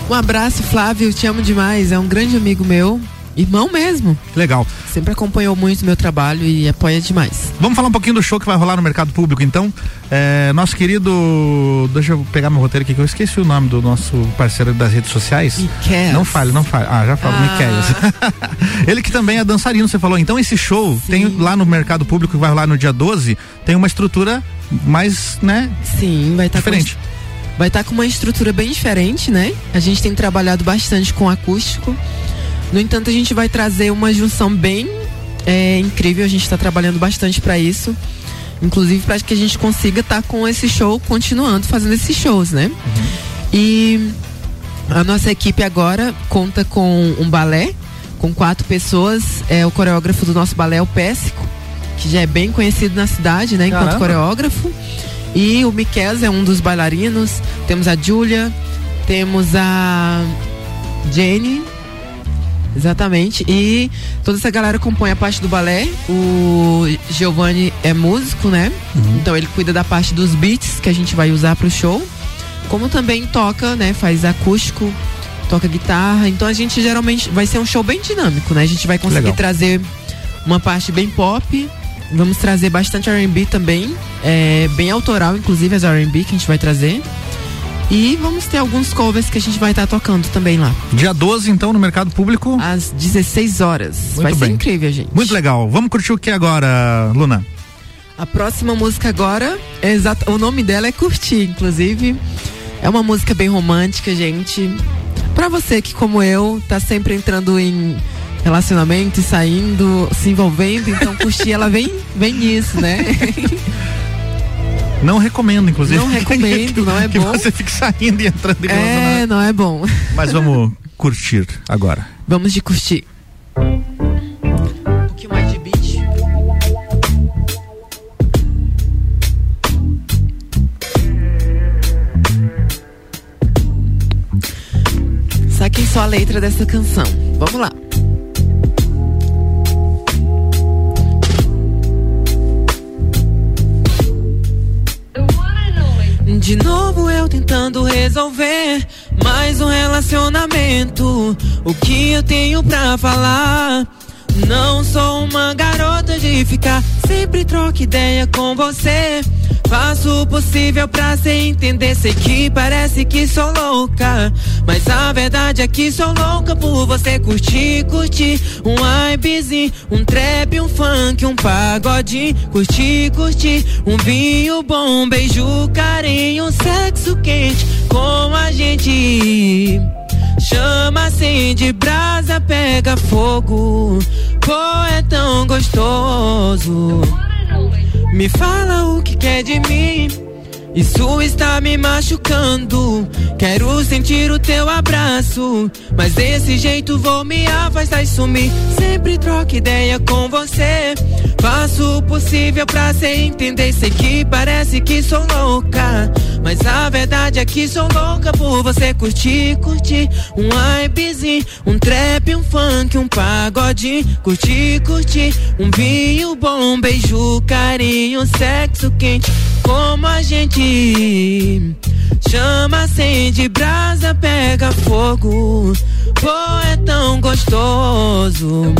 Um abraço, Flávio, te amo demais. É um grande amigo meu, irmão mesmo. Legal. Sempre acompanhou muito meu trabalho e apoia demais. Vamos falar um pouquinho do show que vai rolar no mercado público, então. É, nosso querido. Deixa eu pegar meu roteiro aqui, que eu esqueci o nome do nosso parceiro das redes sociais. Miquel. Não fale, não fale. Ah, já falo, Ah. Miquel. Ele que também é dançarino, você falou. Então, esse show tem lá no mercado público que vai rolar no dia 12, tem uma estrutura mais, né? Sim, vai estar Diferente. Com, vai estar com uma estrutura bem diferente, né? A gente tem trabalhado bastante com acústico. No entanto, a gente vai trazer uma junção bem é, incrível. A gente está trabalhando bastante para isso. Inclusive para que a gente consiga estar com esse show continuando fazendo esses shows, né? E a nossa equipe agora conta com um balé com quatro pessoas. É o coreógrafo do nosso balé, é o Péssico, que já é bem conhecido na cidade, né? Enquanto Caramba. coreógrafo. E o Miquel é um dos bailarinos. Temos a Júlia, temos a Jenny. Exatamente. E toda essa galera compõe a parte do balé. O Giovanni é músico, né? Então ele cuida da parte dos beats que a gente vai usar pro show. Como também toca, né? Faz acústico, toca guitarra. Então a gente geralmente vai ser um show bem dinâmico, né? A gente vai conseguir Legal. trazer uma parte bem pop. Vamos trazer bastante R&B também, é, bem autoral, inclusive as R&B que a gente vai trazer. E vamos ter alguns covers que a gente vai estar tocando também lá. Dia 12, então, no mercado público. Às 16 horas. Muito vai ser bem. incrível, gente. Muito legal. Vamos curtir o que agora, Luna? A próxima música agora, é exata, o nome dela é Curtir, inclusive. É uma música bem romântica, gente. Pra você que, como eu, tá sempre entrando em relacionamento e saindo, se envolvendo, então curtir ela vem, vem nisso, né? Não recomendo, inclusive. Não recomendo, não é que bom. você fique saindo e entrando em É, não é bom. Mas vamos curtir agora. Vamos de curtir. Um pouquinho mais de beat. Saquem só a letra dessa canção. Vamos lá. De novo eu tentando resolver mais um relacionamento. O que eu tenho pra falar? Não sou uma garota de ficar sempre troca ideia com você. Faço o possível pra se entender. Sei que parece que sou louca. Mas a verdade é que sou louca por você curtir, curtir. Um vibezinho, um trap, um funk, um pagodinho. Curtir, curtir. Um vinho bom, um beijo, carinho, sexo quente com a gente. Chama, acende, brasa, pega fogo. Pô, é tão gostoso. Me fala o que quer de mim. Isso está me machucando. Quero sentir o teu abraço. Mas desse jeito vou me afastar e sumir. Sempre troco ideia com você. Faço o possível pra se entender. Sei que parece que sou louca. Mas a verdade é que sou louca por você curtir, curtir. Um hypezinho, um trap, um funk, um pagodinho. Curtir, curtir. Um vinho bom, beijo, carinho, sexo quente. Como a gente chama, acende, brasa, pega fogo. Pô, é tão gostoso.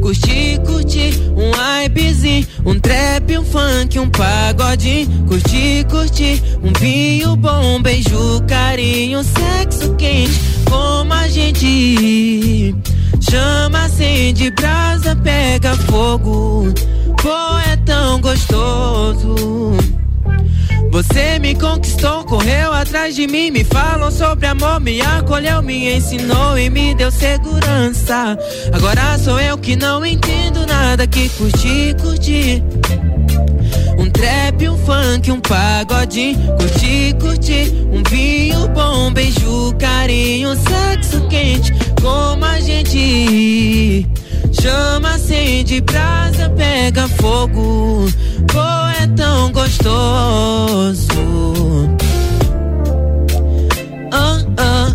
Curti, curti, um hypezinho, um trap, um funk, um pagodinho. Curti, curti, um vinho bom, um beijo, carinho, sexo quente, como a gente. Chama, acende, brasa, pega fogo. Pô, é tão gostoso. Você me conquistou, correu atrás de mim, me falou sobre amor, me acolheu, me ensinou e me deu segurança. Agora sou eu que não entendo nada, que curti, curti. Um trap, um funk, um pagodinho, curti, curti. Um vinho bom, beijo, carinho, sexo quente, como a gente. Chama, acende, brasa, pega fogo. Pô, é tão gostoso. Ah, ah.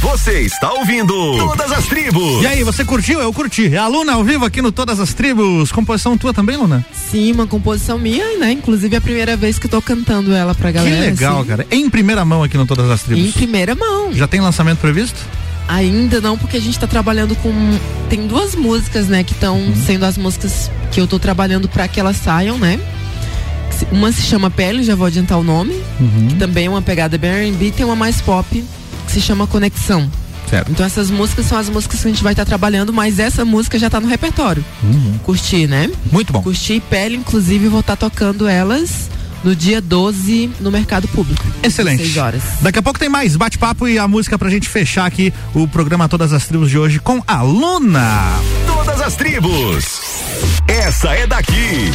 Você está ouvindo Todas as Tribos. E aí, você curtiu? Eu curti. A Luna ao vivo aqui no Todas as Tribos. Composição tua também, Luna? Sim, uma composição minha, né? Inclusive é a primeira vez que eu tô cantando ela pra galera. que legal, assim. cara. Em primeira mão aqui no Todas as Tribos. Em primeira mão. Já tem lançamento previsto? Ainda não, porque a gente tá trabalhando com. Tem duas músicas, né, que estão Uhum. sendo as músicas que eu tô trabalhando pra que elas saiam, né? Se- Uma se chama Pele, já vou adiantar o nome, Uhum. que também é uma pegada bem R&B, tem uma mais pop, que se chama Conexão. Certo. Então essas músicas são as músicas que a gente vai estar trabalhando, mas essa música já tá no repertório. Curti, né? Muito bom. Curti e Pele, inclusive, vou estar tocando elas no dia 12 no mercado público. Excelente. 6 horas. Daqui a pouco tem mais bate-papo e a música pra gente fechar aqui o programa Todas as Tribos de hoje com a Luna. Todas as Tribos. Essa é daqui.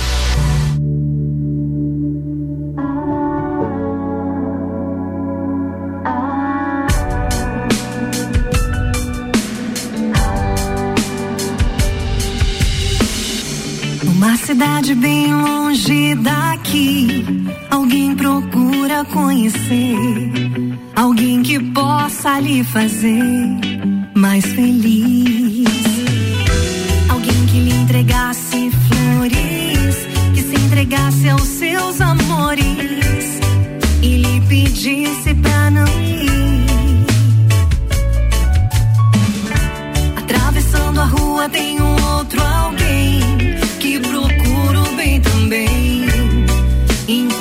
Cidade bem longe daqui, alguém procura conhecer. Alguém que possa lhe fazer mais feliz. Alguém que lhe entregasse flores, que se entregasse aos seus amores e lhe pedisse pra não ir. Atravessando a rua tem um outro alguém Enquanto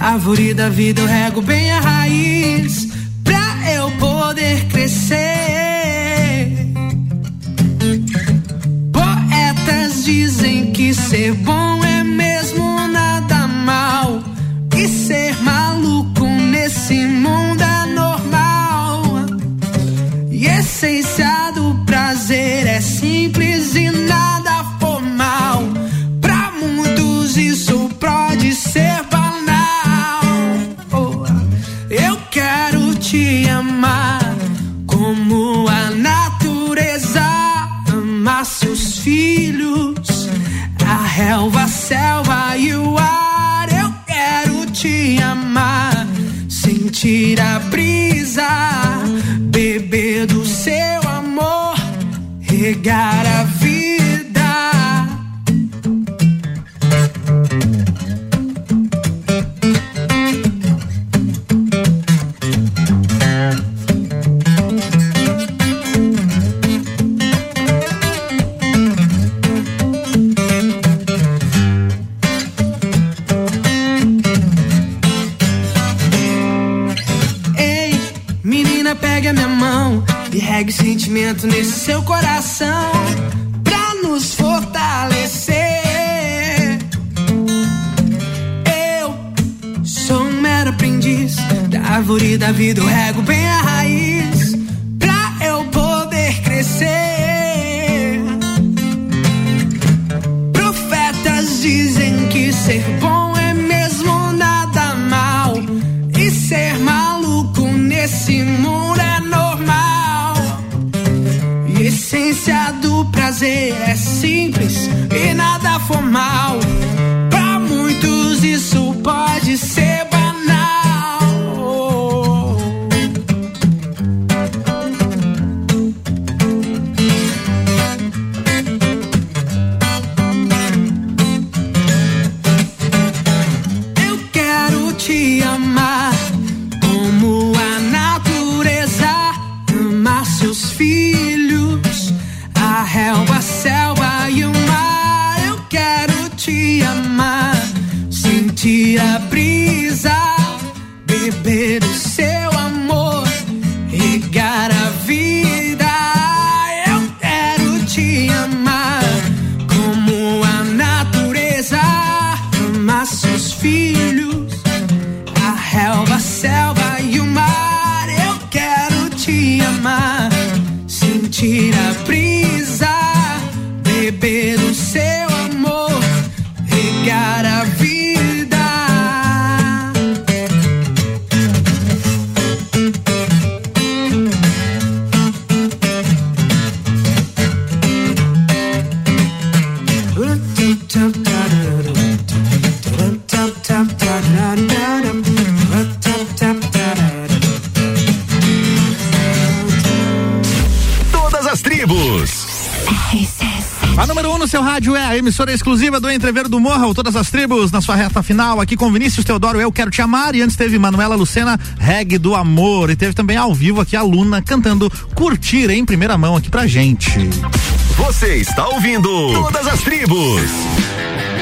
árvore da vida eu rego bem a raiz pra eu poder crescer. Poetas dizem que ser bom seu amor. He got a exclusiva do Entrever do Morro, todas as tribos na sua reta final, aqui com Vinícius Teodoro, Eu Quero Te Amar, e antes teve Manuela Lucena, Reg do Amor, e teve também ao vivo aqui a Luna cantando Curtir em primeira mão aqui pra gente. Você está ouvindo Todas as tribos.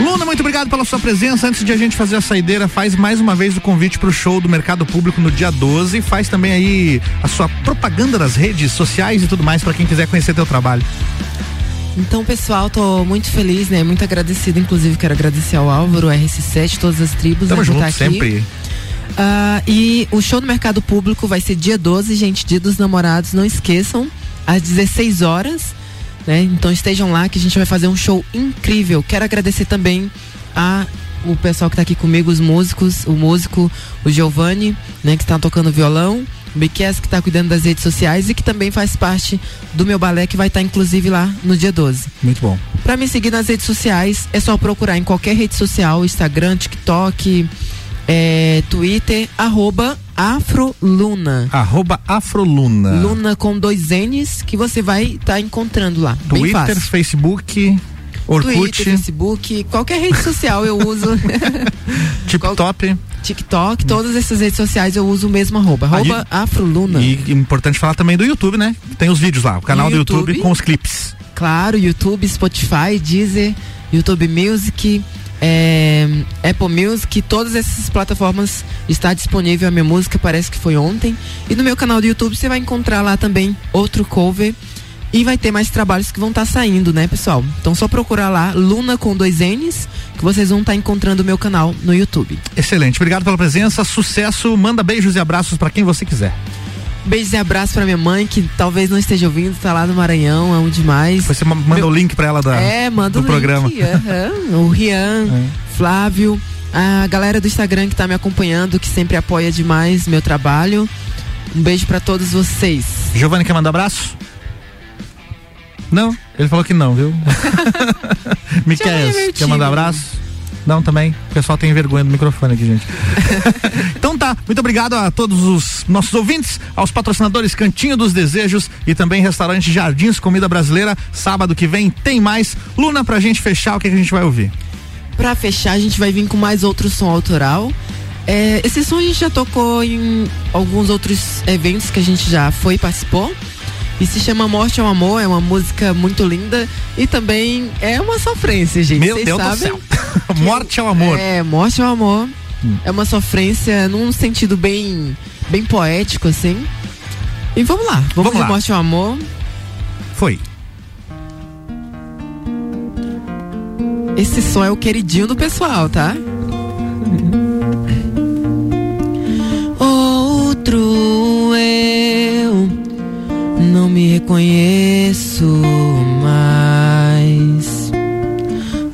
Luna, muito obrigado pela sua presença. Antes de a gente fazer a saideira, faz mais uma vez o convite para o show do Mercado Público no dia 12. Faz também aí a sua propaganda nas redes sociais e tudo mais para quem quiser conhecer teu trabalho. Então, pessoal, tô muito feliz, né? Muito agradecida, inclusive quero agradecer ao Álvaro, RC7, todas as tribos, Tamo né, junto tá aqui. sempre. Ah, e o show do Mercado Público vai ser dia 12, gente, dia dos namorados, não esqueçam, às 16 horas, né? Então estejam lá que a gente vai fazer um show incrível. Quero agradecer também a o pessoal que tá aqui comigo, os músicos, o músico, o Giovanni, né, que está tocando violão, o Biques que está cuidando das redes sociais e que também faz parte do meu balé que vai estar inclusive lá no dia 12. Muito bom. Pra me seguir nas redes sociais, é só procurar em qualquer rede social, Instagram, TikTok, é, Twitter, arroba Afroluna. Arroba Afroluna. Luna com dois N's que você vai estar encontrando lá. Twitter. Facebook, Orkut, Twitter, Facebook, qualquer rede social eu uso. TikTok. TikTok, todas essas redes sociais eu uso o mesmo arroba. Arroba Afroluna. E importante falar também do YouTube, né? Tem os vídeos lá, o canal E do YouTube, YouTube. com os clipes. Claro, YouTube, Spotify, Deezer, YouTube Music, é, Apple Music, todas essas plataformas está disponível a minha música, parece que foi ontem. E no meu canal do YouTube você vai encontrar lá também outro cover. E vai ter mais trabalhos que vão estar saindo, né, pessoal? Então só procurar lá Luna com dois N's, que vocês vão estar encontrando o meu canal no YouTube. Excelente, obrigado pela presença, sucesso, manda beijos e abraços para quem você quiser. Beijos e abraços pra minha mãe, que talvez não esteja ouvindo, tá lá no Maranhão, amo demais. Você ma- manda o link para ela da, É, manda do o link, programa. aham. O Rian, Flávio, a galera do Instagram que tá me acompanhando, que sempre apoia demais meu trabalho. Um beijo pra todos vocês. Giovanni quer mandar abraço? Não, ele falou que não, viu? Miquel, meu quer mandar time. abraço? Não, também. O pessoal tem vergonha do microfone aqui, gente. então tá, muito obrigado a todos os nossos ouvintes, aos patrocinadores Cantinho dos Desejos e também restaurante Jardins Comida Brasileira. Sábado que vem tem mais. Luna, pra gente fechar, o que, que a gente vai ouvir? Pra fechar, a gente vai vir com mais outro som autoral. É, esse som a gente já tocou em alguns outros eventos que a gente já foi e participou. E se chama Morte ao Amor, é uma música muito linda e também é uma sofrência, gente. Meu Vocês Deus do sabem céu. Morte ao amor. É, Morte ao Amor. É uma sofrência num sentido bem, bem poético, assim. E vamos lá, vamos, Vamos lá. Morte ao Amor. Foi. Esse som é o queridinho do pessoal, tá? Outro eu não me reconheço mais.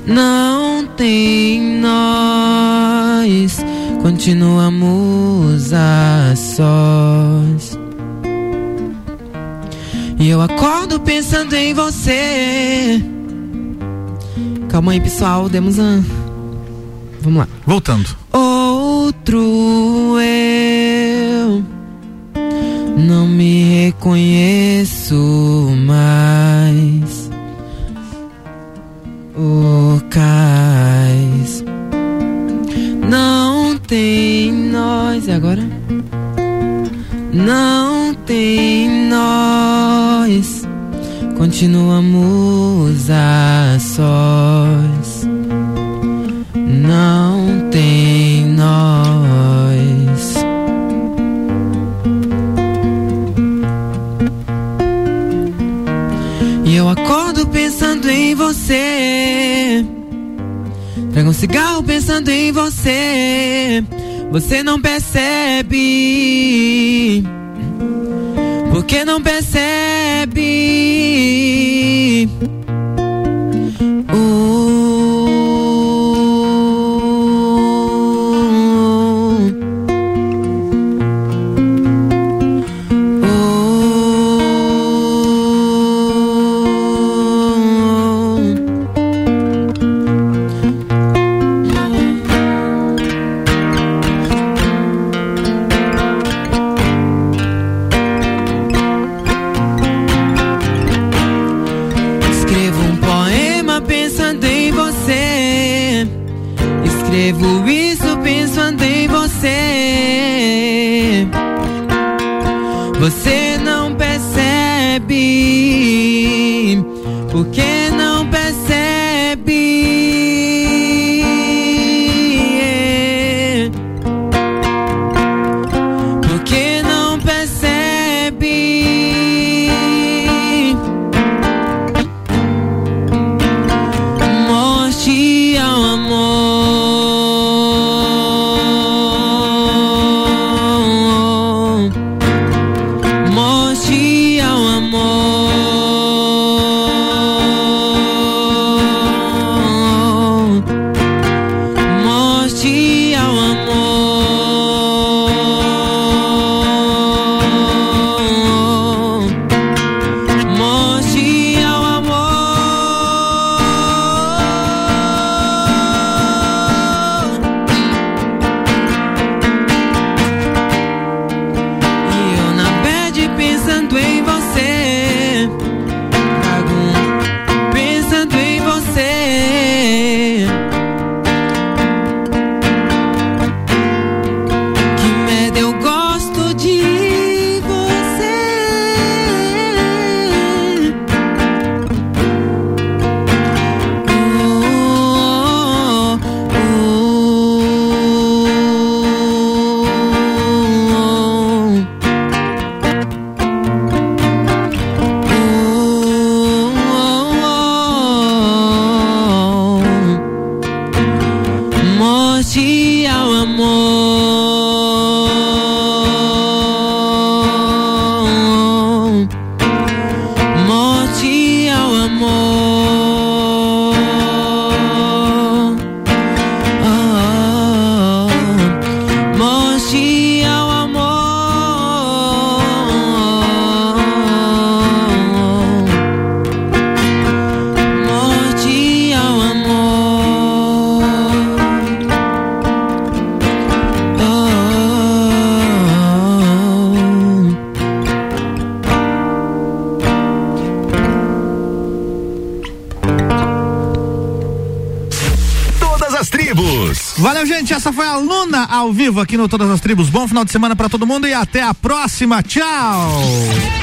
Não tem nós, continuamos a sós. E eu acordo pensando em você. Calma aí, pessoal, demos um. Vamos lá. Voltando. Outro eu não me reconheço mais. O cais não tem nós. E agora? Não tem nós. Continuamos a sós. Cigarro pensando em você, você não percebe. Porque não percebe. aqui no Todas as Tribos. Bom final de semana para todo mundo e até a próxima. Tchau!